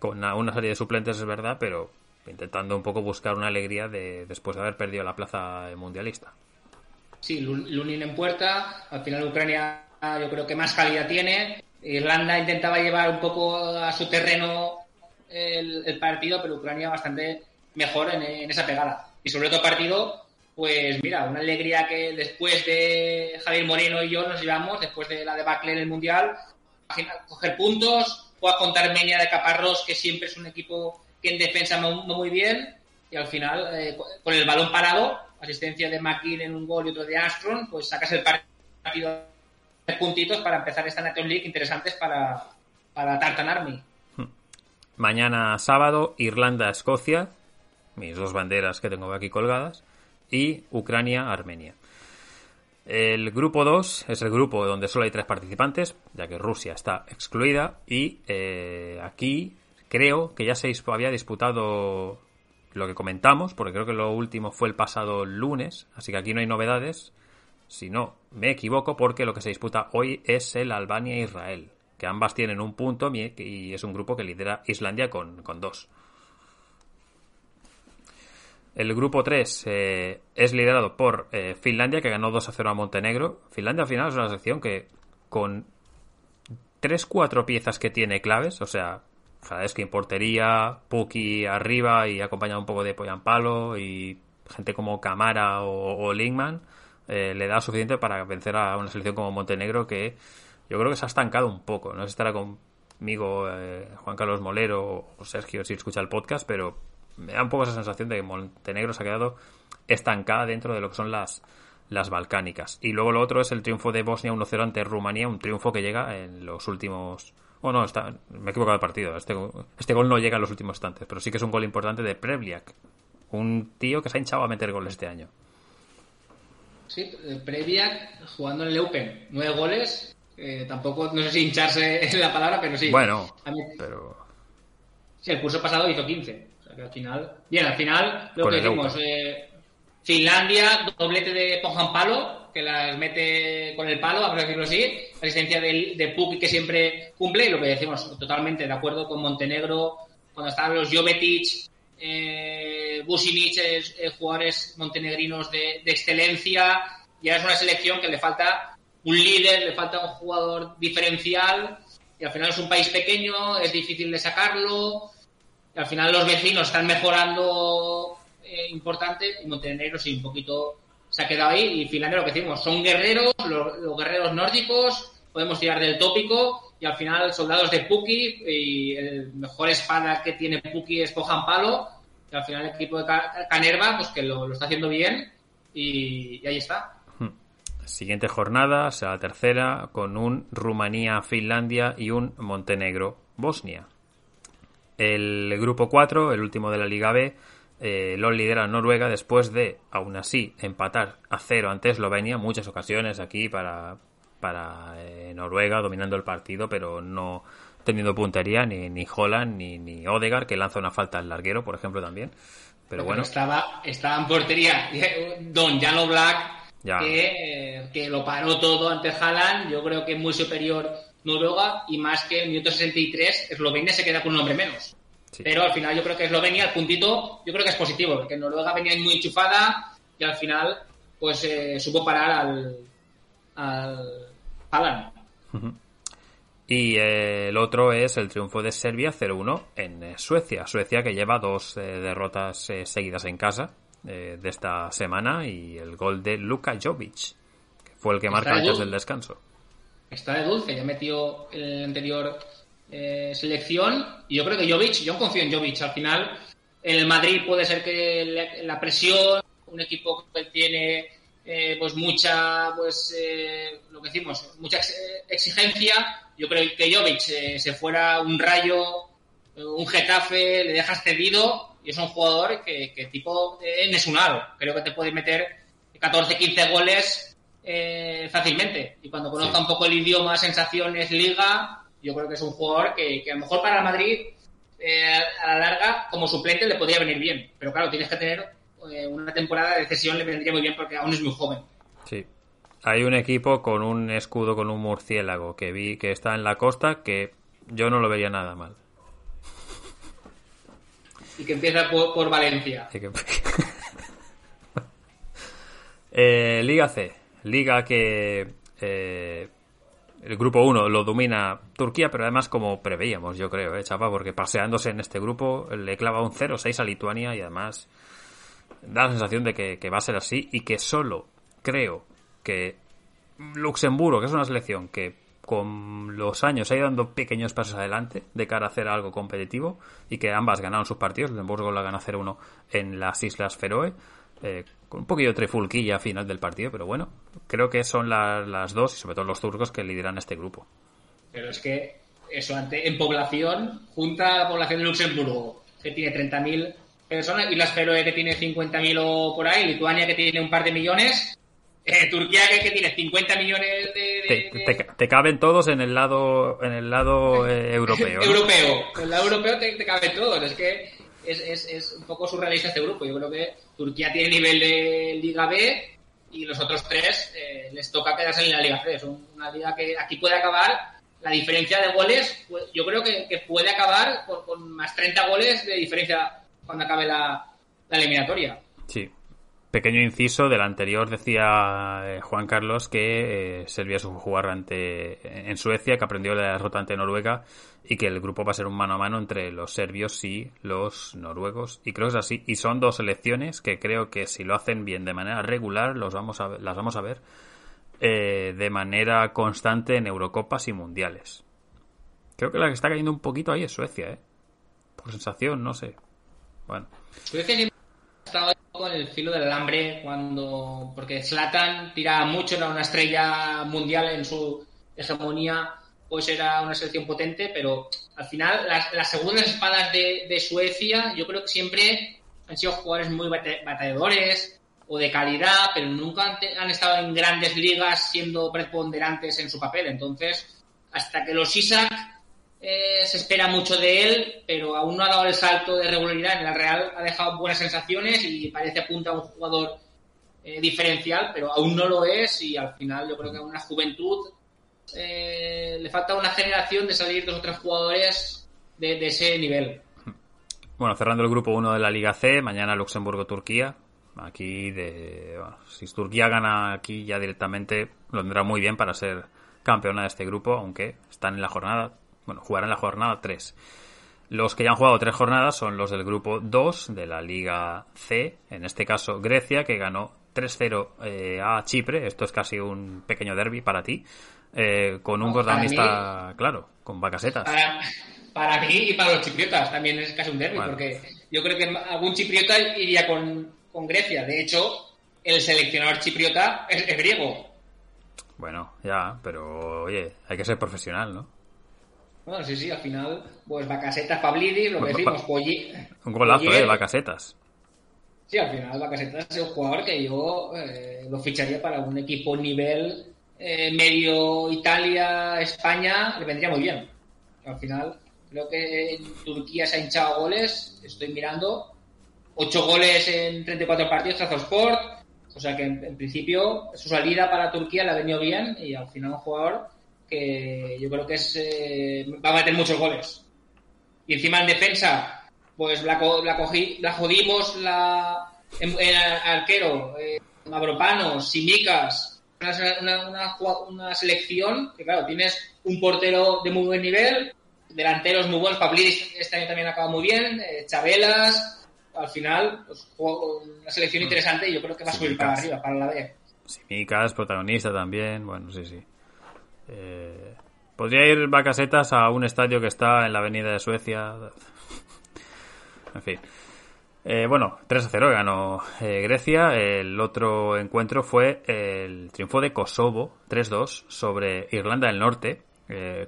con una, serie de suplentes, es verdad, pero intentando un poco buscar una alegría de después de haber perdido la plaza mundialista. Sí, Lunin en puerta, al final Ucrania yo creo que más calidad tiene. Irlanda intentaba llevar un poco a su terreno el, partido, pero Ucrania bastante mejor en, en, esa pegada. Y sobre todo partido pues mira, una alegría que después de Javier Moreno y yo nos llevamos, después de la debacle en el Mundial, coger puntos, jugar contra Armenia de Caparrós, que siempre es un equipo que en defensa no, muy bien, y al final, eh, con el balón parado, asistencia de McKean en un gol y otro de Armstrong, pues sacas el partido de puntitos para empezar esta National League interesantes para, para Tartan Army. Mañana sábado, Irlanda-Escocia, mis dos banderas que tengo aquí colgadas y Ucrania-Armenia. El grupo 2 es el grupo donde solo hay tres participantes, ya que Rusia está excluida y eh, aquí creo que ya se había disputado lo que comentamos, porque creo que lo último fue el pasado lunes, así que aquí no hay novedades. Si no, me equivoco porque lo que se disputa hoy es el Albania-Israel, que ambas tienen un punto y es un grupo que lidera Islandia con, con dos. El grupo 3 eh, es liderado por eh, Finlandia, que ganó 2 a 0 a Montenegro. Finlandia al final es una sección que con 3-4 piezas que tiene claves, o sea, que en portería, Puki arriba y acompañado un poco de Palo y gente como Camara o, Lingman, eh, le da suficiente para vencer a una selección como Montenegro que yo creo que se ha estancado un poco. No sé si estará conmigo Juan Carlos Molero o Sergio si escucha el podcast, pero me da un poco esa sensación de que Montenegro se ha quedado estancada dentro de lo que son las, las balcánicas. Y luego lo otro es el triunfo de Bosnia 1-0 ante Rumanía, un triunfo que llega en los últimos... Bueno, está, me he equivocado del partido. Este, este gol no llega en los últimos instantes, pero sí que es un gol importante de Prevliak. Un tío que se ha hinchado a meter goles este año. Sí, Prevliak jugando en el Open. Nueve goles. tampoco, no sé si hincharse (laughs) en la palabra, pero sí. Bueno, pero... Sí, el curso pasado hizo 15 al final, bien, al final lo que decimos, eh, Finlandia, doblete de Pojan Palo, que las mete con el palo, a decirlo así, asistencia de, de Puki que siempre cumple, y lo que decimos, totalmente de acuerdo con Montenegro, cuando estaban los Jovetic, eh, Businic, eh, jugadores montenegrinos de, de excelencia, ya es una selección que le falta un líder, le falta un jugador diferencial, y al final es un país pequeño, es difícil de sacarlo, al final los vecinos están mejorando eh, importante y Montenegro sí, un poquito se ha quedado ahí. Y Finlandia, lo que decimos, son guerreros, los, guerreros nórdicos, podemos tirar del tópico y al final soldados de Puki y el mejor espada que tiene Puki es Pojan Palo y al final el equipo de Canerva pues que lo, está haciendo bien y, ahí está. Hmm. Siguiente jornada, será la tercera, con un Rumanía-Finlandia y un Montenegro-Bosnia. El grupo 4, el último de la Liga B, eh, lo lidera Noruega después de, aún así, empatar a cero ante Eslovenia. Muchas ocasiones aquí para, para eh, Noruega dominando el partido, pero no teniendo puntería ni, ni Holland ni, ni Odegaard, que lanza una falta al larguero, por ejemplo, también. Pero, bueno. Estaba, estaba en portería Don Jalo Black, que, que, lo paró todo ante Haaland. Yo creo que es muy superior Noruega y más que el minuto 63, Eslovenia se queda con un hombre menos. Pero al final yo creo que Eslovenia, el puntito, yo creo que es positivo, porque Noruega venía muy enchufada y al final pues eh, supo parar al, al Haaland. Y eh, el otro es el triunfo de Serbia 0-1 en eh, Suecia. Suecia que lleva dos derrotas seguidas en casa de esta semana y el gol de Luka Jovic, que fue el que marca antes del descanso. Está de dulce, ya metió el anterior eh, selección. Y yo creo que Jovic, yo confío en Jovic. Al final, en el Madrid puede ser que la presión, un equipo que tiene eh, pues mucha, pues eh, lo que decimos, mucha exigencia. Yo creo que Jovic se fuera un rayo, un Getafe, le dejas cedido y es un jugador que, que tipo Nesunaro. Creo que te puede meter 14, 15 goles fácilmente. Y cuando conozca un poco el idioma, sensaciones, liga, yo creo que es un jugador que, a lo mejor para el Madrid eh, a la larga como suplente le podría venir bien. Pero claro, tienes que tener eh, una temporada de cesión, le vendría muy bien porque aún es muy joven. Sí. Hay un equipo con un escudo con un murciélago que vi que está en la costa que yo no lo vería nada mal. Y que empieza por, Valencia. (laughs) Eh, Liga C. Liga que el grupo 1 lo domina Turquía, pero además como preveíamos, yo creo, ¿eh, chapa? Porque paseándose en este grupo le clava un 0-6 a Lituania y además da la sensación de que, va a ser así y que solo creo que Luxemburgo, que es una selección que con los años ha ido dando pequeños pasos adelante de cara a hacer algo competitivo y que ambas ganaron sus partidos. Luxemburgo la gana 0-1 en las Islas Feroe eh, con un poquillo de trifulquilla a final del partido, pero bueno, creo que son las dos y sobre todo los turcos que lideran este grupo. Pero es que eso, ante, en población, junta a la población de Luxemburgo, que tiene 30.000 personas, y las Feroe que tiene 50.000 o por ahí, Lituania que tiene un par de millones, eh, Turquía que, tiene 50 millones de... Te, caben todos en el lado en el lado eh, europeo. (laughs) europeo. En el lado europeo te, te caben todos. Es que es, es, es un poco surrealista este grupo. Yo creo que Turquía tiene nivel de Liga B y los otros tres eh, les toca quedarse en la Liga C. Es una liga que aquí puede acabar. La diferencia de goles, pues, yo creo que, puede acabar con, más 30 goles de diferencia cuando acabe la, la eliminatoria. Sí, Pequeño inciso, del anterior decía eh, Juan Carlos que eh, Serbia es un jugar ante, en Suecia, que aprendió la derrota ante Noruega y que el grupo va a ser un mano a mano entre los serbios y los noruegos. Y creo que es así. Y son dos selecciones que creo que si lo hacen bien de manera regular, los vamos a, las vamos a ver eh, de manera constante en Eurocopas y Mundiales. Creo que la que está cayendo un poquito ahí es Suecia, ¿eh? Por sensación, no sé. Bueno. Con el filo del alambre cuando porque Zlatan tiraba mucho era una estrella mundial en su hegemonía pues era una selección potente pero al final las, las segundas espadas de, Suecia yo creo que siempre han sido jugadores muy batalladores o de calidad pero nunca han, estado en grandes ligas siendo preponderantes en su papel. Entonces hasta que los Isaac eh, se espera mucho de él, pero aún no ha dado el salto de regularidad. En la Real ha dejado buenas sensaciones y parece apunta a un jugador eh, diferencial, pero aún no lo es y al final yo creo que a una juventud eh, le falta una generación de salir dos o tres jugadores de, ese nivel. Bueno, cerrando el grupo 1 de la Liga C, mañana Luxemburgo-Turquía. Aquí, de, si Turquía gana aquí ya directamente, lo tendrá muy bien para ser campeona de este grupo, aunque están en la jornada bueno, jugarán la jornada 3. Los que ya han jugado tres jornadas son los del grupo 2 de la Liga C, en este caso Grecia, que ganó 3-0 eh, a Chipre, esto es casi un pequeño derby para ti. eh, con un protagonista, claro, con vacasetas. Para, para mí y para los chipriotas también es casi un derby, Bueno. porque yo creo que algún chipriota iría con, con Grecia. De hecho, el seleccionador chipriota es, es griego. Bueno, ya, pero oye, hay que ser profesional, ¿no? Bueno, sí, sí, al final, pues Bacasetas, Pavlidis, lo que Ba- decimos, Polli. Un golazo, ¿eh? Vacasetas. Sí, al final Bacasetas es un jugador que yo eh, lo ficharía para un equipo nivel eh, medio Italia, España, le vendría muy bien. Al final, creo que en Turquía se ha hinchado goles, estoy mirando, 8 goles en 34 partidos, Trazo Sport, o sea que en, en principio su salida para Turquía le ha venido bien y al final un jugador que yo creo que es, eh, va a meter muchos goles. Y encima en defensa, pues la, la, cogí, la jodimos la, en, en arquero, eh, Mavropanos, Simicas, una, una, una, una selección que, claro, tienes un portero de muy buen nivel, delanteros muy buenos, Pavlidis este año también acaba muy bien, eh, Chabelas, al final, pues, una selección interesante y yo creo que va a subir para arriba, para la B. Simicas, protagonista también, bueno, sí, sí. Eh, podría ir Vacasetas a un estadio que está en la avenida de Suecia. En fin. Eh, bueno, 3 a 0 ganó eh, Grecia. El otro encuentro fue el triunfo de Kosovo, 3-2, sobre Irlanda del Norte,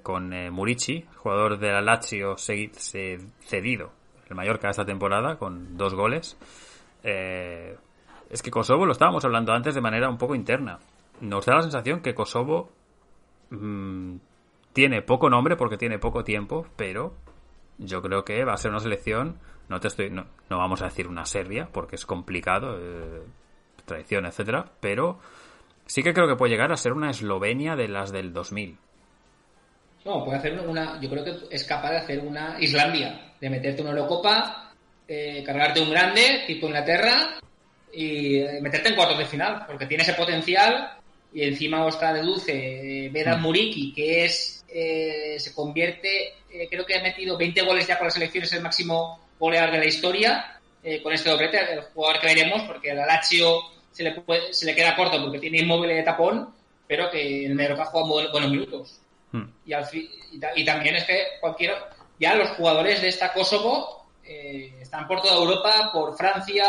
con Murici, jugador de la Lazio cedido, el Mallorca esta temporada, con dos goles. Es que Kosovo lo estábamos hablando antes de manera un poco interna. Nos da la sensación que Kosovo mm, tiene poco nombre porque tiene poco tiempo, pero yo creo que va a ser una selección. No te estoy, no, no vamos a decir una Serbia porque es complicado, eh, tradición, etcétera, pero sí que creo que puede llegar a ser una Eslovenia de las del 2000. No, puede hacer una. Yo creo que es capaz de hacer una Islandia, de meterte una Eurocopa, eh, cargarte un grande, tipo Inglaterra, y eh, meterte en cuartos de final, porque tiene ese potencial. Y encima os deduce eh, Vedat Muriki, que es eh, se convierte, eh, creo que ha metido 20 goles ya con la selección, es el máximo goleador de la historia. eh, con este doblete, el jugador que veremos, porque el Lazio se le, puede- se le queda corto porque tiene inmóvil de tapón, pero que en el juega bu- buenos minutos Hmm. y, al fi- y también es que cualquiera ya los jugadores de esta Kosovo eh, están por toda Europa por Francia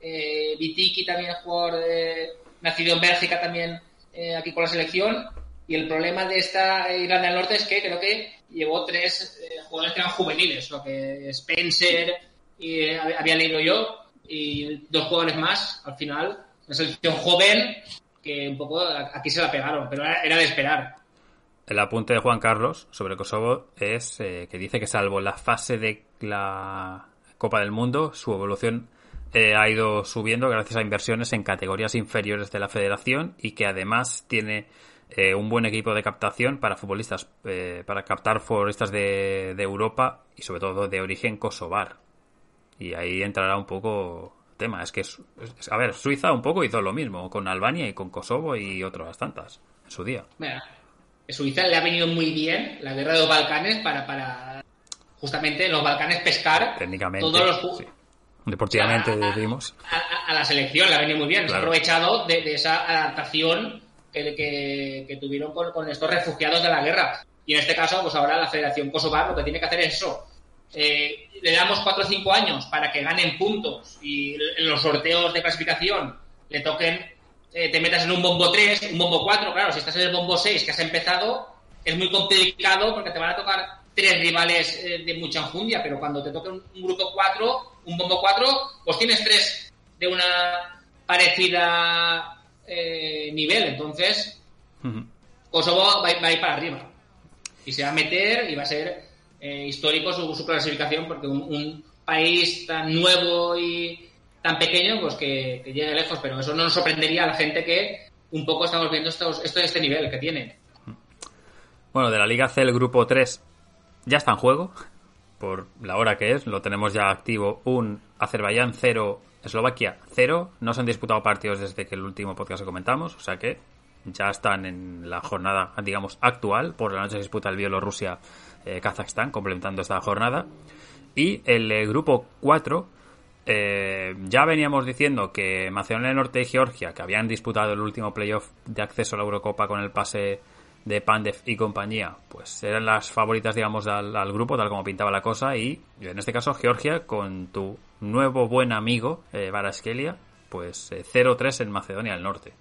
eh, Vitiki también es jugador de- nacido en Bélgica también eh, aquí con la selección. Y el problema de esta Irlanda del Norte es que creo que llevó tres eh, jugadores que eran juveniles lo que Spencer y eh, había leído yo y dos jugadores más al final. Una selección joven que un poco aquí se la pegaron pero era, era de esperar. El apunte de Juan Carlos sobre Kosovo es eh, que dice que salvo la fase de la Copa del Mundo, su evolución eh, ha ido subiendo gracias a inversiones en categorías inferiores de la federación y que además tiene eh, un buen equipo de captación para futbolistas, eh, para captar futbolistas de, de Europa y sobre todo de origen kosovar. Y ahí entrará un poco el tema. Es que, es- a ver, Suiza un poco hizo lo mismo con Albania y con Kosovo y otras tantas en su día. Mira, Suiza le ha venido muy bien la guerra de los Balcanes para, para justamente en los Balcanes pescar técnicamente. todos los sí. Deportivamente sea, a- decimos. a, a- a la selección le ha venido muy bien. Se ha Claro. aprovechado de, de esa adaptación que, que- que tuvieron con, con estos refugiados de la guerra. Y en este caso, pues ahora la Federación Kosovar lo que tiene que hacer es eso. Eh, le damos 4 o 5 años para que ganen puntos y en los sorteos de clasificación le toquen, eh, te metas en un bombo 3, un bombo 4. Claro, si estás en el bombo 6 que has empezado, es muy complicado porque te van a tocar tres rivales eh, de mucha enjundia, pero cuando te toque un, un grupo 4, un bombo 4, pues tienes tres de una parecida eh, nivel. Entonces. Kosovo va, a ir- va a ir para arriba. Y se va a meter y va a ser eh, histórico su, su clasificación porque un, un país tan nuevo y tan pequeño, pues que, que llegue lejos. Pero eso no nos sorprendería a la gente que un poco estamos viendo estos, esto este nivel que tiene. Bueno, de la Liga C, el grupo 3 ya está en juego. Por la hora que es, lo tenemos ya activo. Un Azerbaiyán 0, Eslovaquia 0. No se han disputado partidos desde que el último podcast que comentamos, o sea que ya están en la jornada, digamos, actual. Por la noche se disputa el Bielorrusia-Kazajstán, complementando esta jornada. Y el eh, grupo 4, eh, ya veníamos diciendo que Macedonia del Norte y Georgia, que habían disputado el último playoff de acceso a la Eurocopa con el pase de Pandev y compañía, pues eran las favoritas, digamos, al, al, grupo, tal como pintaba la cosa, y en este caso Georgia, con tu nuevo buen amigo, eh, Varaskelia, pues eh, 0-3 en Macedonia del Norte.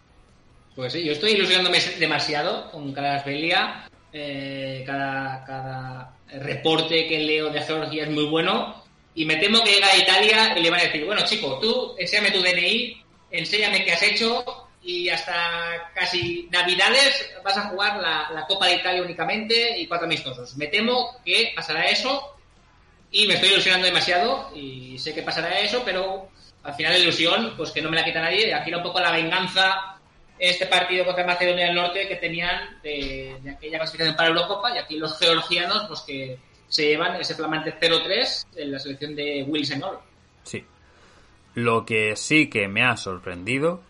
Pues sí, yo estoy ilusionándome demasiado con Karasvelia. Eh, cada, cada reporte que leo de Georgia es muy bueno. Y me temo que llega a Italia y le van a decir, bueno chico, tú enséñame tu DNI, enséñame qué has hecho y hasta casi Navidades vas a jugar la, la, Copa de Italia únicamente y cuatro amistosos. Me temo que pasará eso y me estoy ilusionando demasiado y sé que pasará eso, pero al final la ilusión, pues que no me la quita nadie. Aquí era un poco la venganza este partido contra Macedonia del Norte que tenían de, de aquella clasificación para Eurocopa y aquí los georgianos, pues que se llevan ese flamante 0-3 en la selección de Will Senor. Sí. Lo que sí que me ha sorprendido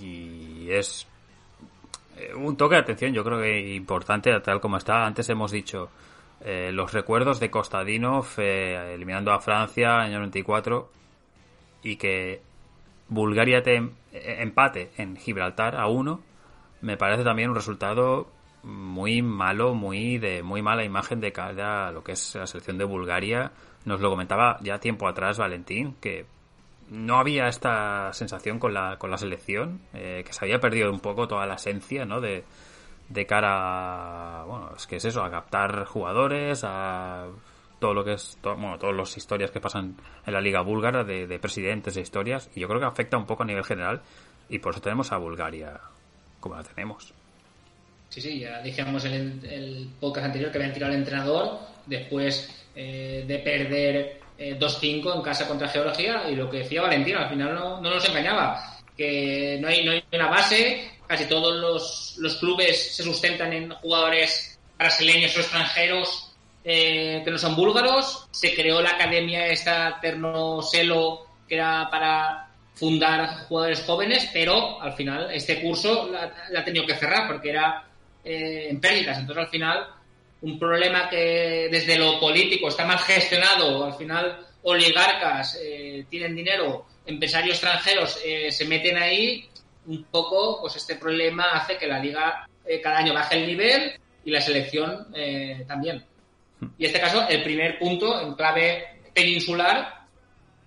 y es eh, un toque de atención, yo creo que importante, tal como está. Antes hemos dicho eh, los recuerdos de Kostadinov eh, eliminando a Francia en el 94 y que Bulgaria te empate en Gibraltar a uno me parece también un resultado muy malo, muy de muy mala imagen de cara lo que es la selección de Bulgaria. Nos lo comentaba ya tiempo atrás Valentín, que no había esta sensación con la, con la selección, eh, que se había perdido un poco toda la esencia, ¿no? De, de cara a, bueno, es que es eso, a captar jugadores, a todo lo que es, todo, bueno, todas las historias que pasan en la liga búlgara de, de presidentes e historias, y yo creo que afecta un poco a nivel general, y por eso tenemos a Bulgaria como la tenemos. Sí, sí, ya dijimos en el, el, podcast anterior que habían tirado al entrenador después eh, de perder eh, 2-5 en casa contra Georgia y lo que decía Valentino, al final no, no, nos engañaba, que no hay, no hay una base, casi todos los, los clubes se sustentan en jugadores brasileños o extranjeros eh, que no son búlgaros, se creó la academia esta Terno Selo que era para fundar jugadores jóvenes, pero al final este curso la, la ha tenido que cerrar porque era eh, en pérdidas. Entonces, al final, un problema que desde lo político está mal gestionado, al final oligarcas eh, tienen dinero, empresarios extranjeros eh, se meten ahí, un poco, pues este problema hace que la liga eh, cada año baje el nivel y la selección también. Y en este caso, el primer punto en clave peninsular,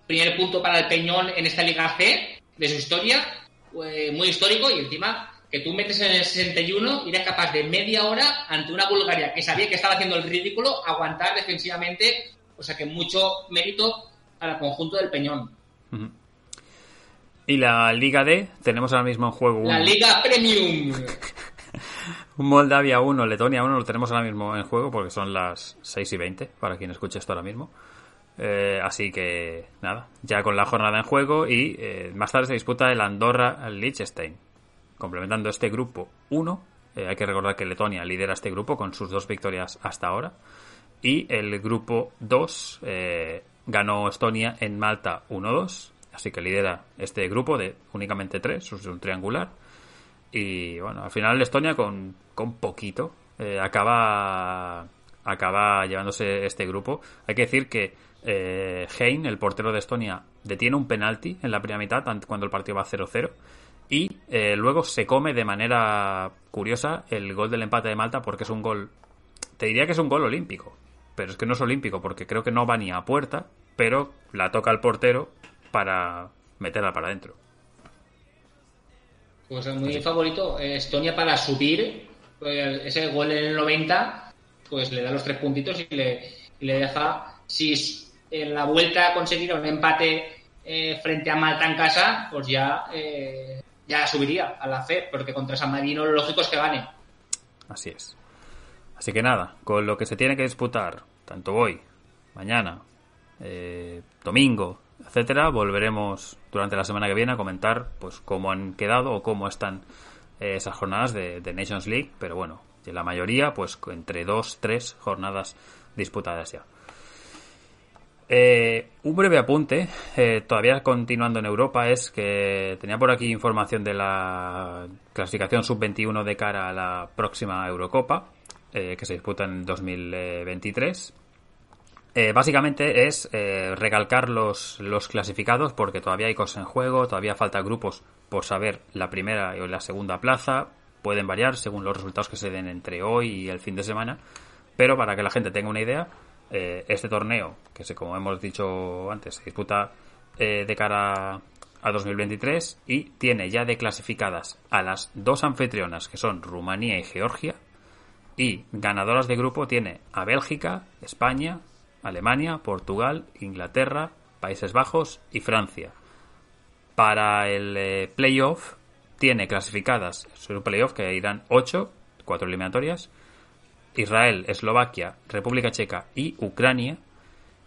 primer punto para el Peñón en esta Liga C de su historia, muy histórico y encima que tú metes en el 61 y eres capaz de media hora ante una Bulgaria que sabía que estaba haciendo el ridículo, aguantar defensivamente, o sea que mucho mérito al conjunto del Peñón. Uh -huh. Y la Liga D, tenemos ahora mismo en juego La Liga Premium. (laughs) Moldavia 1, Letonia 1, lo tenemos ahora mismo en juego porque son las 6 y 20, para quien escuche esto ahora mismo. Eh, así que nada, ya con la jornada en juego y eh, más tarde se disputa el Andorra-Liechtenstein complementando este grupo 1. Eh, hay que recordar que Letonia lidera este grupo con sus dos victorias hasta ahora. Y el grupo 2 eh, ganó Estonia en Malta 1-2. Así que lidera este grupo de únicamente 3, es un triangular. Y bueno, al final Estonia con, con poquito eh, acaba, acaba llevándose este grupo. Hay que decir que eh, Hein, el portero de Estonia, detiene un penalti en la primera mitad cuando el partido va 0-0 y eh, luego se come de manera curiosa el gol del empate de Malta porque es un gol, te diría que es un gol olímpico, pero es que no es olímpico porque creo que no va ni a puerta, pero la toca el portero para meterla para adentro. Pues es muy Así. favorito Estonia para subir, pues ese gol en el 90, pues le da los tres puntitos y le, y le deja, si en la vuelta conseguir un empate eh, frente a Malta en casa, pues ya eh, ya subiría a la fe, porque contra San Marino lo lógico es que gane. Así es. Así que nada, con lo que se tiene que disputar, tanto hoy, mañana, eh, domingo, etcétera, volveremos durante la semana que viene a comentar pues cómo han quedado o cómo están eh, esas jornadas de, de, Nations League, pero bueno, la mayoría, pues entre dos, tres jornadas disputadas ya. Eh, un breve apunte, eh, todavía continuando en Europa, es que tenía por aquí información de la clasificación sub-21 de cara a la próxima Eurocopa, eh, que se disputa en 2023. Eh, básicamente es recalcar los, los clasificados porque todavía hay cosas en juego, todavía falta grupos por saber la primera y la segunda plaza, pueden variar según los resultados que se den entre hoy y el fin de semana, pero para que la gente tenga una idea, eh, este torneo, que se, como hemos dicho antes, se disputa eh, de cara a 2023 y tiene ya de clasificadas a las dos anfitrionas que son Rumanía y Georgia y ganadoras de grupo tiene a Bélgica, España, Alemania, Portugal, Inglaterra, Países Bajos y Francia. Para el eh, playoff tiene clasificadas, es un playoff que irán 8, cuatro eliminatorias, Israel, Eslovaquia, República Checa y Ucrania.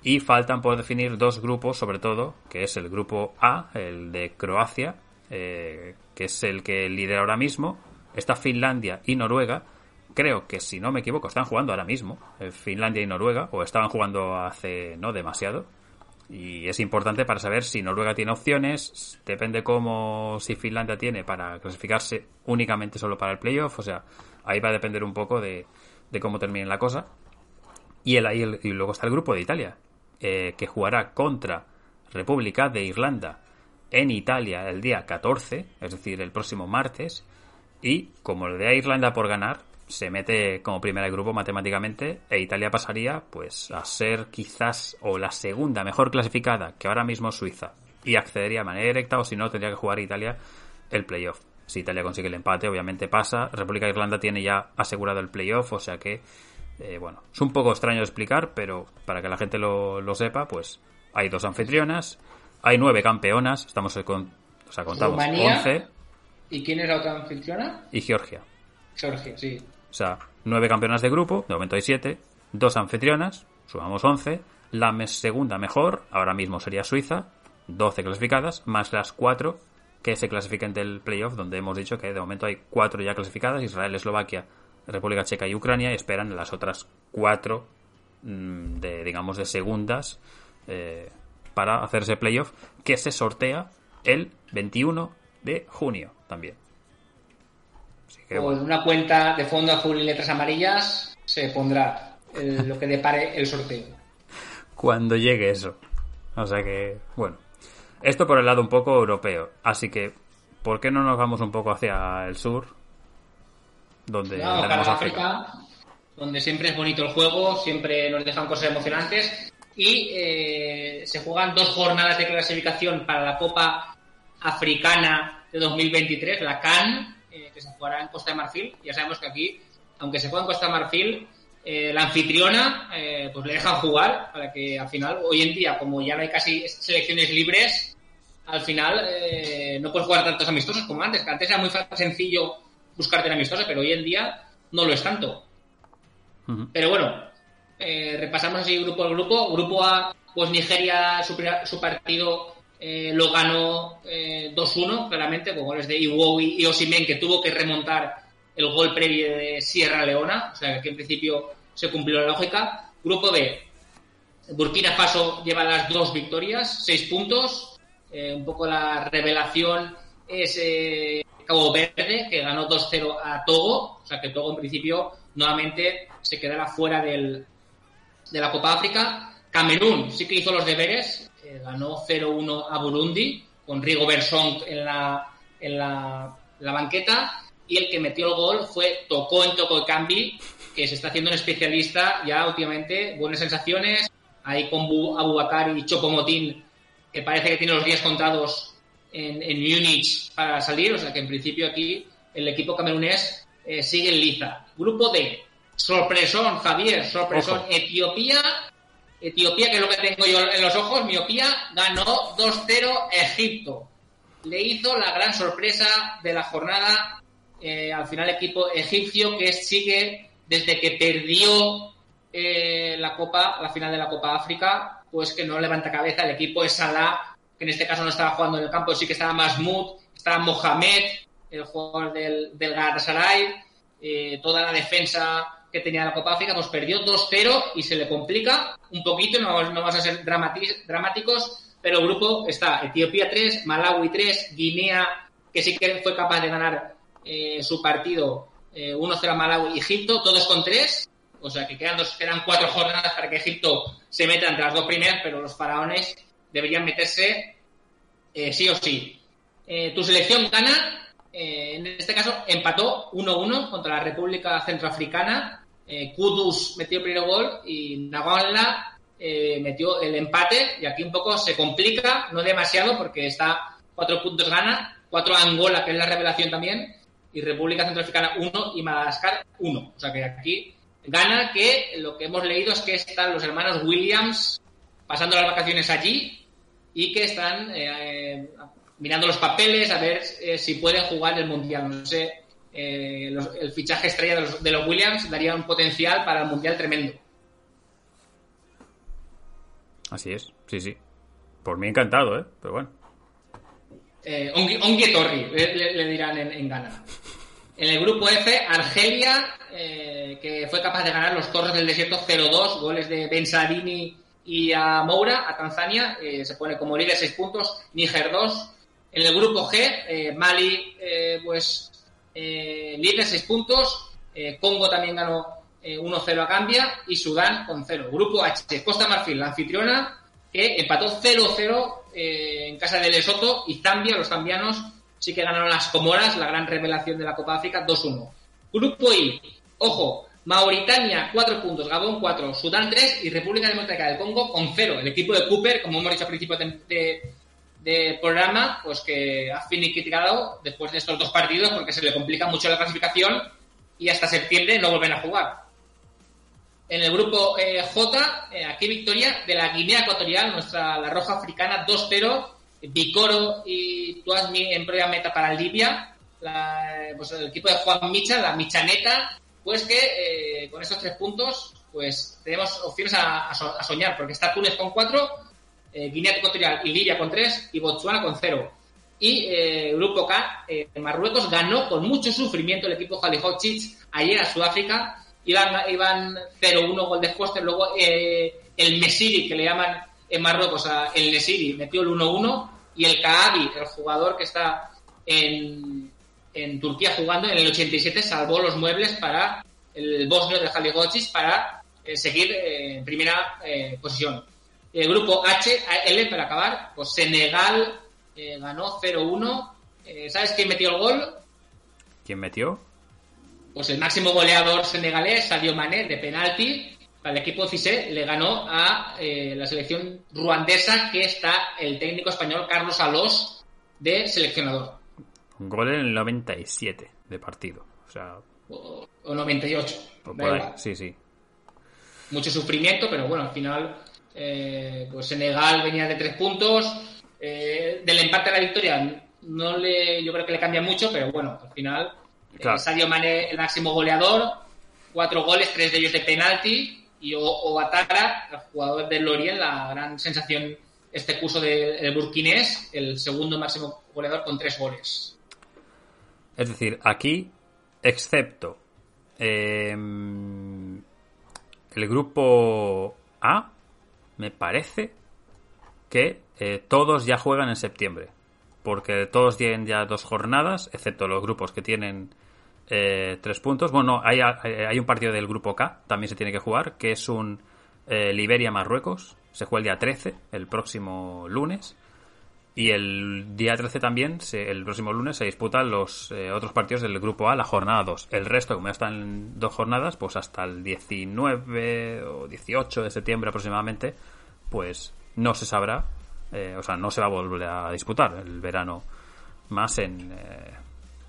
Y faltan por definir dos grupos, sobre todo, que es el grupo A, el de Croacia, eh, que es el que lidera ahora mismo. Está Finlandia y Noruega. Creo que, si no me equivoco, están jugando ahora mismo, eh, Finlandia y Noruega, o estaban jugando hace no demasiado. Y es importante para saber si Noruega tiene opciones, depende cómo, si Finlandia tiene para clasificarse únicamente solo para el playoff, o sea, ahí va a depender un poco de, de cómo termine la cosa. Y, el, y, y luego está el grupo de Italia, eh, que jugará contra República de Irlanda en Italia el día 14, es decir, el próximo martes. Y como le dé a Irlanda por ganar, se mete como primera grupo matemáticamente e Italia pasaría pues a ser quizás o la segunda mejor clasificada que ahora mismo Suiza y accedería de manera directa o si no tendría que jugar Italia el playoff. Si Italia consigue el empate, obviamente pasa. República de Irlanda tiene ya asegurado el playoff, o sea que, eh, bueno, es un poco extraño de explicar, pero para que la gente lo, lo sepa, pues hay dos anfitrionas, hay nueve campeonas, estamos con, o sea, contamos Rumanía. 11 ¿Y quién es la otra anfitriona? y Georgia. Georgia, sí. O sea, nueve campeonas de grupo, de momento hay siete, dos anfitrionas, sumamos 11, la segunda mejor, ahora mismo sería Suiza, 12 clasificadas, más las cuatro que se clasifiquen del playoff, donde hemos dicho que de momento hay cuatro ya clasificadas, Israel, Eslovaquia, República Checa y Ucrania, y esperan las otras cuatro mm, de, digamos, de segundas eh, para hacer ese playoff, que se sortea el 21 de junio también. Así que, bueno. en una cuenta de fondo azul y letras amarillas se pondrá el- lo que depare el sorteo. (laughs) cuando llegue eso. O sea que, bueno. Esto por el lado un poco europeo. Así que, ¿por qué no nos vamos un poco hacia el sur? Donde para África. África, donde siempre es bonito el juego, siempre nos dejan cosas emocionantes y eh, se juegan dos jornadas de clasificación para la Copa Africana de 2023, la CAN, eh, que se jugará en Costa de Marfil. Ya sabemos que aquí, aunque se juega en Costa de Marfil, eh, la anfitriona eh, pues le dejan jugar para que al final, hoy en día, como ya no hay casi selecciones libres, al final eh, no puedes jugar tantos amistosos como antes, que antes era muy sencillo buscarte el amistoso, pero hoy en día no lo es tanto. Pero bueno, eh, repasamos así grupo al grupo. Grupo A, pues Nigeria, su, su partido lo ganó eh, 2-1, claramente, con goles de Iwobi y Osimen, que tuvo que remontar el gol previo de Sierra Leona. O sea, que en principio se cumplió la lógica. Grupo B, Burkina Faso lleva las dos victorias, seis puntos. Eh, un poco la revelación es eh, Cabo Verde, que ganó 2-0 a Togo. O sea que Togo en principio nuevamente se quedará fuera del, de la Copa África. Camerún sí que hizo los deberes, eh, ganó 0-1 a Burundi, con Rigo Bersong en la, en la, banqueta. Y el que metió el gol fue Tocó en Toco Cambi, que se está haciendo un especialista ya últimamente. Buenas sensaciones. Ahí con Bu- Abubakar y Chopomotín, que parece que tiene los días contados en, en Múnich para salir. O sea que en principio aquí el equipo camerunés eh, sigue en liza. Grupo D. Sorpresón, Javier, sorpresón. Ojo. Etiopía, Etiopía, que es lo que tengo yo en los ojos, miopía, ganó 2-0 Egipto. Le hizo la gran sorpresa de la jornada eh, al final equipo egipcio que sigue desde que perdió eh, la Copa, la final de la Copa África, pues que no levanta cabeza. El equipo es Salah, que en este caso no estaba jugando en el campo, sí que estaba Mahmoud, estaba Mohamed, el jugador del, del Galatasaray, eh, toda la defensa que tenía la Copa África, pues perdió 2-0 y se le complica un poquito, no, vamos- a ser dramáticos, pero el grupo está Etiopía 3, Malawi 3, Guinea, que sí que fue capaz de ganar eh, su partido eh, 1-0 a Malawi y Egipto, todos con 3, o sea que quedan, dos, quedan cuatro jornadas para que Egipto se meta entre las dos primeras, pero los faraones deberían meterse eh, sí o sí. Eh, tu selección gana eh, en este caso empató 1-1 contra la República Centroafricana. Kudus metió el primer gol y Nagola eh, metió el empate. Y aquí un poco se complica, no demasiado, porque está cuatro puntos gana, cuatro Angola, que es la revelación también, y República Centroafricana 1 y Madagascar 1. O sea que aquí gana que lo que hemos leído es que están los hermanos Williams pasando las vacaciones allí y que están eh, mirando los papeles a ver eh, si pueden jugar el Mundial. No sé, eh, el fichaje estrella de los, de los, Williams daría un potencial para el Mundial tremendo. Así es, sí, sí. Por mí encantado, ¿eh? Pero bueno. Eh, Ongue Torri, le, le, dirán en, en Ghana. En el grupo F, Argelia, eh, que fue capaz de ganar los Torres del Desierto 0-2, goles de Ben Sarini y a Moura, a Tanzania, eh, se pone como líder 6 puntos, Níger 2. En el grupo G, eh, Mali, eh, pues líder 6 puntos, Congo también ganó 1-0 a Gambia y Sudán con 0. Grupo H, Costa Marfil, la anfitriona, que empató 0-0 en casa de Lesoto y Zambia, los zambianos, sí que ganaron las Comoras, la gran revelación de la Copa África, 2-1. Grupo I, ojo, Mauritania 4 puntos, Gabón 4, Sudán 3 y República Democrática del Congo con 0. El equipo de Cooper, como hemos dicho al principio de, de programa, pues que ha finiquitado después de estos dos partidos porque se le complica mucho la clasificación y hasta septiembre no vuelven a jugar. En el grupo eh, J, eh, aquí victoria de la Guinea Ecuatorial, nuestra la roja africana 2-0, Bicoro y Tuasmi en prueba meta para Libia, la, pues el equipo de Juan Micha, la Michaneta, pues que eh, con estos tres puntos pues tenemos opciones a, soñar, porque está Túnez con cuatro, eh, Guinea Ecuatorial y Libia con tres y Botswana con cero. Y eh, Grupo K, eh, Marruecos ganó con mucho sufrimiento el equipo Jalihochich ayer a Sudáfrica, iban, iban 0-1 gol de Foster, luego eh, el Mesiri, que le llaman en Marruecos a el Nesiri, metió el 1-1 y el Kaabi, el jugador que está en, en Turquía jugando en el 87 salvó los muebles para el bosnio de Jaligochis para eh, seguir eh, en primera eh, posición. El grupo H, L para acabar, pues Senegal eh, ganó 0-1. ¿Sabes quién metió el gol? ¿Quién metió? Pues el máximo goleador senegalés, Sadio Mané, de penalti. Para el equipo CISE le ganó a la selección ruandesa, que está el técnico español Carlos Alós de seleccionador. Un gol en el 97 de partido. O sea. O, o 98. Por, por ahí. Sí, sí. Mucho sufrimiento, pero bueno, al final, eh, pues Senegal venía de tres puntos. Eh, del empate a la victoria, no le, yo creo que le cambia mucho, pero bueno, al final, claro. eh, Sadio Mane, el máximo goleador, cuatro goles, tres de ellos de penalti, y Obatara, el jugador del Lorient, la gran sensación este curso del de, burkinés, el segundo máximo goleador con tres goles. Es decir, aquí, excepto eh, el grupo A, me parece que eh, todos ya juegan en septiembre. Porque todos tienen ya dos jornadas, excepto los grupos que tienen eh, tres puntos. Bueno, hay, hay, un partido del grupo K, también se tiene que jugar, que es un eh, Liberia-Marruecos. Se juega el día 13, el próximo lunes. Y el día 13 también, el próximo lunes, se disputan los eh, otros partidos del grupo A, la jornada 2. El resto, como ya están dos jornadas, pues hasta el 19 o 18 de septiembre aproximadamente, pues no se sabrá, eh, o sea, no se va a volver a disputar el verano más en, eh,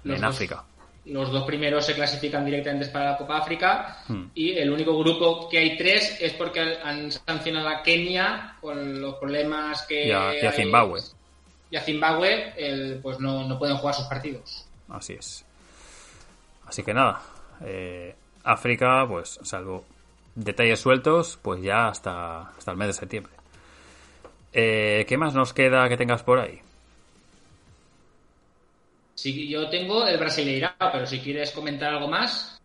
en dos, África. Los dos primeros se clasifican directamente para la Copa África hmm. y el único grupo que hay tres es porque han sancionado a Kenia con los problemas que... Y a, y a Zimbabue y a Zimbabue el, pues no, no, pueden jugar sus partidos. Así es. Así que nada, eh, África, pues salvo detalles sueltos, pues ya hasta, hasta el mes de septiembre. Eh, ¿Qué más nos queda que tengas por ahí? Sí, yo tengo el Brasileirao, pero si quieres comentar algo más.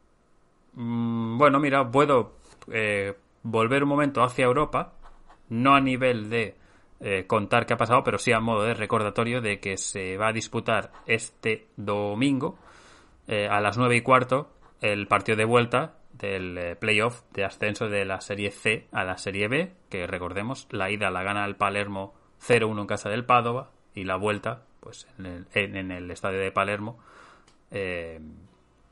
Mm, bueno, mira, puedo eh, volver un momento hacia Europa, no a nivel de eh, contar qué ha pasado, pero sí a modo de recordatorio de que se va a disputar este domingo eh, a las 9 y cuarto el partido de vuelta del eh, playoff de ascenso de la Serie C a la Serie B, que recordemos, la ida la gana el Palermo 0-1 en casa del Padova y la vuelta pues en el, en, en el estadio de Palermo Eh,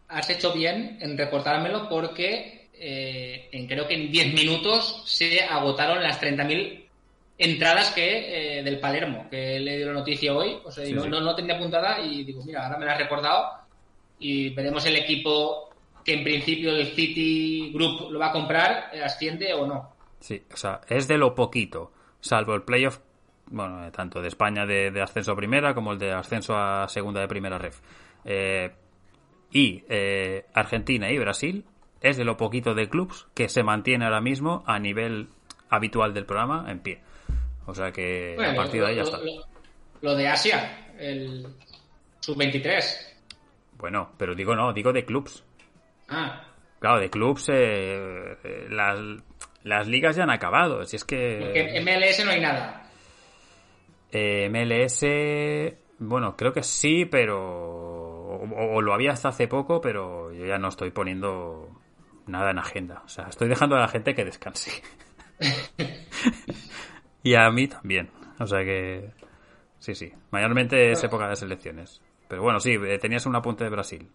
Has hecho bien en reportármelo porque eh, en, creo que en 10 minutos se agotaron las 30.000 entradas que eh, del Palermo, que le dio la noticia hoy. O sea, Sí, no, sí. no, no tenía apuntada y digo, mira, ahora me la has recordado y veremos el equipo que en principio el City Group lo va a comprar, eh, asciende o no. Sí, o sea, es de lo poquito, salvo el playoff, bueno, eh, tanto de España de, de ascenso a primera como el de ascenso a segunda de primera ref. Eh, y eh, Argentina y Brasil es de lo poquito de clubs que se mantiene ahora mismo a nivel habitual del programa en pie. O sea que Bueno, a partir de ahí ya lo, está. lo- lo de Asia, el sub-23. Bueno, pero digo no, digo de clubs. Ah, Claro, de clubs eh, eh, las, las ligas ya han acabado. Si es que... porque en MLS no hay nada. Eh, MLS, bueno, creo que sí, pero. O, o lo había hasta hace poco, pero yo ya no estoy poniendo nada en agenda. O sea, estoy dejando a la gente que descanse. (laughs) y a mí también. O sea que. Sí, sí. Mayormente es época de selecciones. Pero bueno, sí, eh, tenías un apunte de Brasil.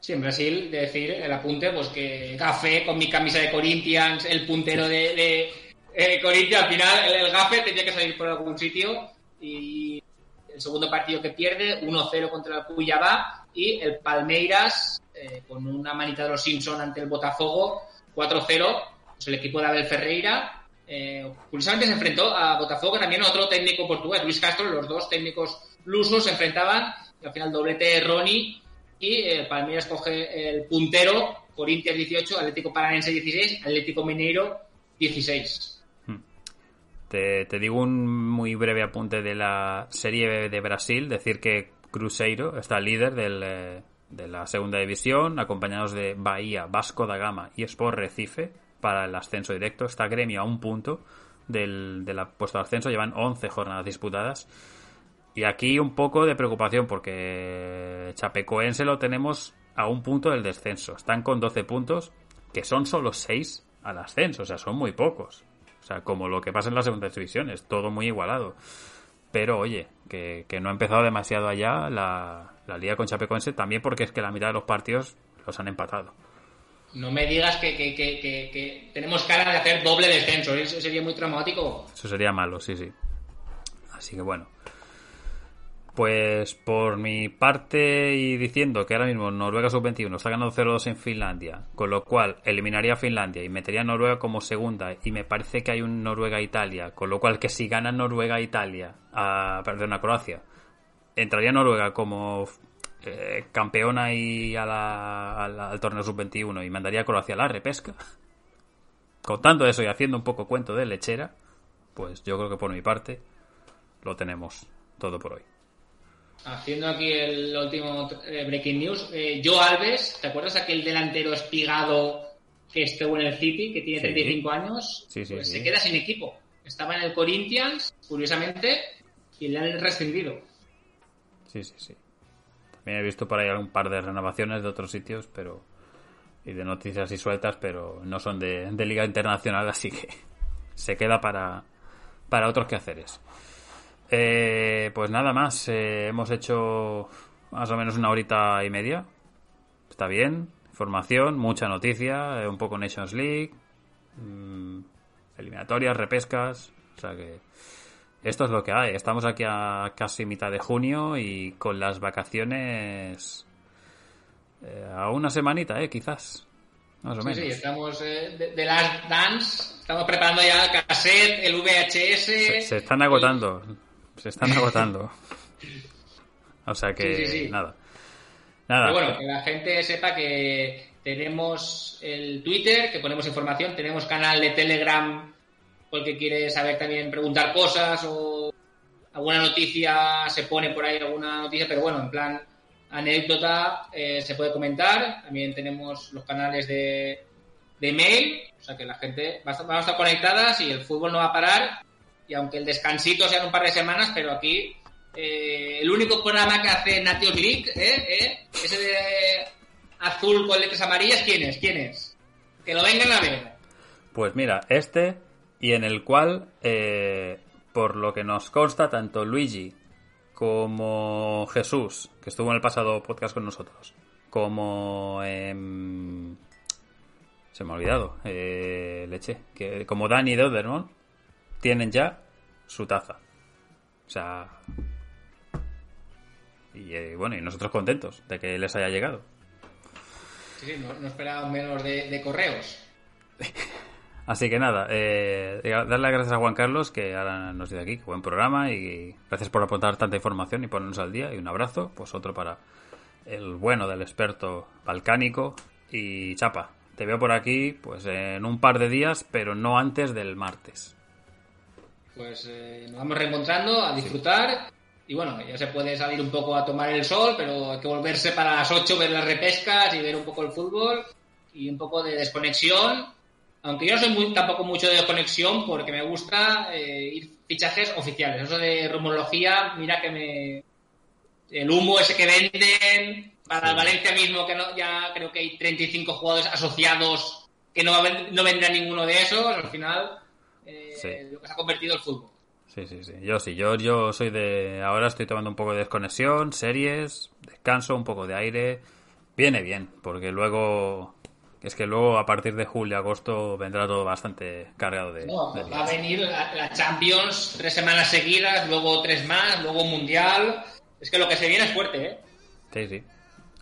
Sí, en Brasil, de decir el apunte, pues que café con mi camisa de Corinthians, el puntero de, de eh, Corinthians, al final el, el gafe tenía que salir por algún sitio y el segundo partido que pierde, 1-0 contra el Cuyabá y el Palmeiras eh, con una manita de los Simpson ante el Botafogo, 4-0, pues el equipo de Abel Ferreira. Eh, curiosamente se enfrentó a Botafogo también otro técnico portugués, Luis Castro, los dos técnicos lusos se enfrentaban y al final doblete de Ronnie y el Palmeiras coge el puntero, Corinthians 18, Atlético Paranense 16, Atlético Mineiro 16. Te, te digo un muy breve apunte de la serie de Brasil, decir que Cruzeiro está líder del, eh, de la segunda división, acompañados de Bahía, Vasco da Gama y Sport Recife para el ascenso directo. Está gremio a un punto del, de puesto de ascenso, llevan 11 jornadas disputadas. Y aquí un poco de preocupación porque Chapecoense lo tenemos a un punto del descenso. Están con 12 puntos, que son solo 6 al ascenso, o sea, son muy pocos. O sea, como lo que pasa en las segundas divisiones, todo muy igualado. Pero oye, que, que no ha empezado demasiado allá la, la liga con Chapecoense, también porque es que la mitad de los partidos los han empatado. No me digas que, que- que- que- que tenemos cara de hacer doble descenso, eso sería muy traumático. Eso sería malo, sí, sí. Así que bueno. Pues por mi parte y diciendo que ahora mismo Noruega sub-21 está ganando 0-2 en Finlandia, con lo cual eliminaría a Finlandia y metería a Noruega como segunda y me parece que hay un Noruega-Italia, con lo cual que si gana Noruega-Italia, a, perdón, a Croacia, entraría Noruega como eh, campeona y a la- al torneo sub-21 y mandaría a Croacia a la repesca. Contando eso y haciendo un poco cuento de lechera, pues yo creo que por mi parte lo tenemos todo por hoy. Haciendo aquí el último eh, breaking news, eh, Joe Alves, ¿te acuerdas aquel delantero espigado que estuvo en el City, que tiene Sí. 35 años? Sí, sí, Pues se queda sin equipo. Estaba en el Corinthians, curiosamente, y le han rescindido. Sí, sí, sí. También he visto por ahí algún par de renovaciones de otros sitios, pero. y de noticias y sueltas, pero no son de, de Liga Internacional, así que (laughs) se queda para, para otros quehaceres. Eh, pues nada más, eh, hemos hecho más o menos una horita y media. Está bien, información, mucha noticia, eh, un poco Nations League, mm, eliminatorias, repescas, o sea que esto es lo que hay. Estamos aquí a casi mitad de junio y con las vacaciones eh, a una semanita, eh, quizás. Más o Sí, menos. sí, estamos eh, de, de Last Dance, estamos preparando ya el cassette, el VHS. Se, se están agotando. Se están agotando. O sea que (laughs) Sí, sí, sí. nada. Nada. Pero bueno, que la gente sepa que tenemos el Twitter, que ponemos información, tenemos canal de Telegram, por el que quiere saber también preguntar cosas o alguna noticia, se pone por ahí alguna noticia, pero bueno, en plan anécdota eh, se puede comentar. También tenemos los canales de, de mail, o sea que la gente va a, estar, vamos a estar conectadas y el fútbol no va a parar. Y aunque el descansito sea en un par de semanas, pero aquí eh, el único programa que hace Nations League, ¿eh? ¿eh? ese de azul con letras amarillas, ¿quién es? ¿Quién es? Que lo vengan a ver. Pues mira, este y en el cual, por lo que nos consta, tanto Luigi como Jesús, que estuvo en el pasado podcast con nosotros, como... se me ha olvidado, leche, que como Danny Dodermont, tienen ya su taza. O sea... Y eh, bueno, y nosotros contentos de que les haya llegado. Sí, sí, no, no esperaba menos de, de correos. (laughs) Así que nada, eh, darle las gracias a Juan Carlos que ahora nos dice aquí, que buen programa y gracias por aportar tanta información y ponernos al día y un abrazo, pues otro para el bueno del experto balcánico y Chapa. Te veo por aquí pues en un par de días, pero no antes del martes. Pues eh, nos vamos reencontrando a disfrutar. Y bueno, ya se puede salir un poco a tomar el sol, pero hay que volverse para las 8, ver las repescas y ver un poco el fútbol y un poco de desconexión. Aunque yo no soy muy, tampoco mucho de desconexión porque me gusta eh, ir fichajes oficiales. Eso de rumorología, mira que me. El humo ese que venden para el Valencia mismo, que no, ya creo que hay 35 jugadores asociados que no, no vendrán ninguno de esos. Al final, eh, Sí. lo que se ha convertido el fútbol. Sí, sí, sí. Yo sí, yo, yo soy de... Ahora estoy tomando un poco de desconexión, series, descanso, un poco de aire. Viene bien, porque luego... Es que luego a partir de julio, agosto vendrá todo bastante cargado de... No, de va a venir la, la Champions tres semanas seguidas, luego tres más, luego Mundial. Es que lo que se viene es fuerte, ¿eh? Sí, sí.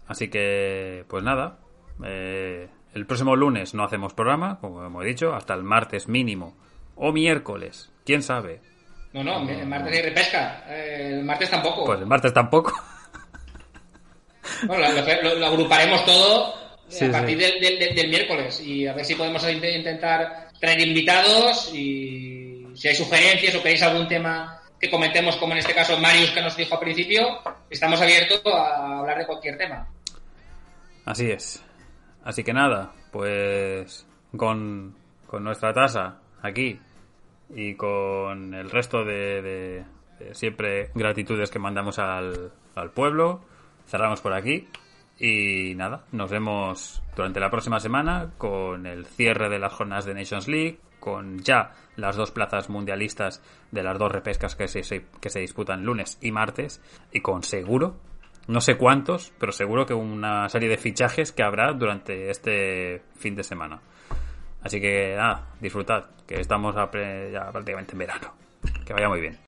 Así que, pues nada. eh, el próximo lunes no hacemos programa, como hemos dicho, hasta el martes mínimo. O miércoles, quién sabe. No, no, el martes hay repesca. el martes tampoco. Pues el martes tampoco. Bueno, lo, lo- lo agruparemos todo Sí, a partir sí. del, del- del- del miércoles y a ver si podemos int- intentar traer invitados y si hay sugerencias o queréis algún tema que comentemos, como en este caso Marius que nos dijo al principio, estamos abiertos a hablar de cualquier tema. Así es. Así que nada, pues con, con nuestra tasa aquí y con el resto de, de- siempre gratitudes que mandamos al, al pueblo, cerramos por aquí. Y nada, nos vemos durante la próxima semana con el cierre de las jornadas de Nations League, con ya las dos plazas mundialistas de las dos repescas que se- que se disputan lunes y martes, y con seguro, no sé cuántos, pero seguro que una serie de fichajes que habrá durante este fin de semana. Así que nada, disfrutad, que estamos ya prácticamente en verano. Que vaya muy bien.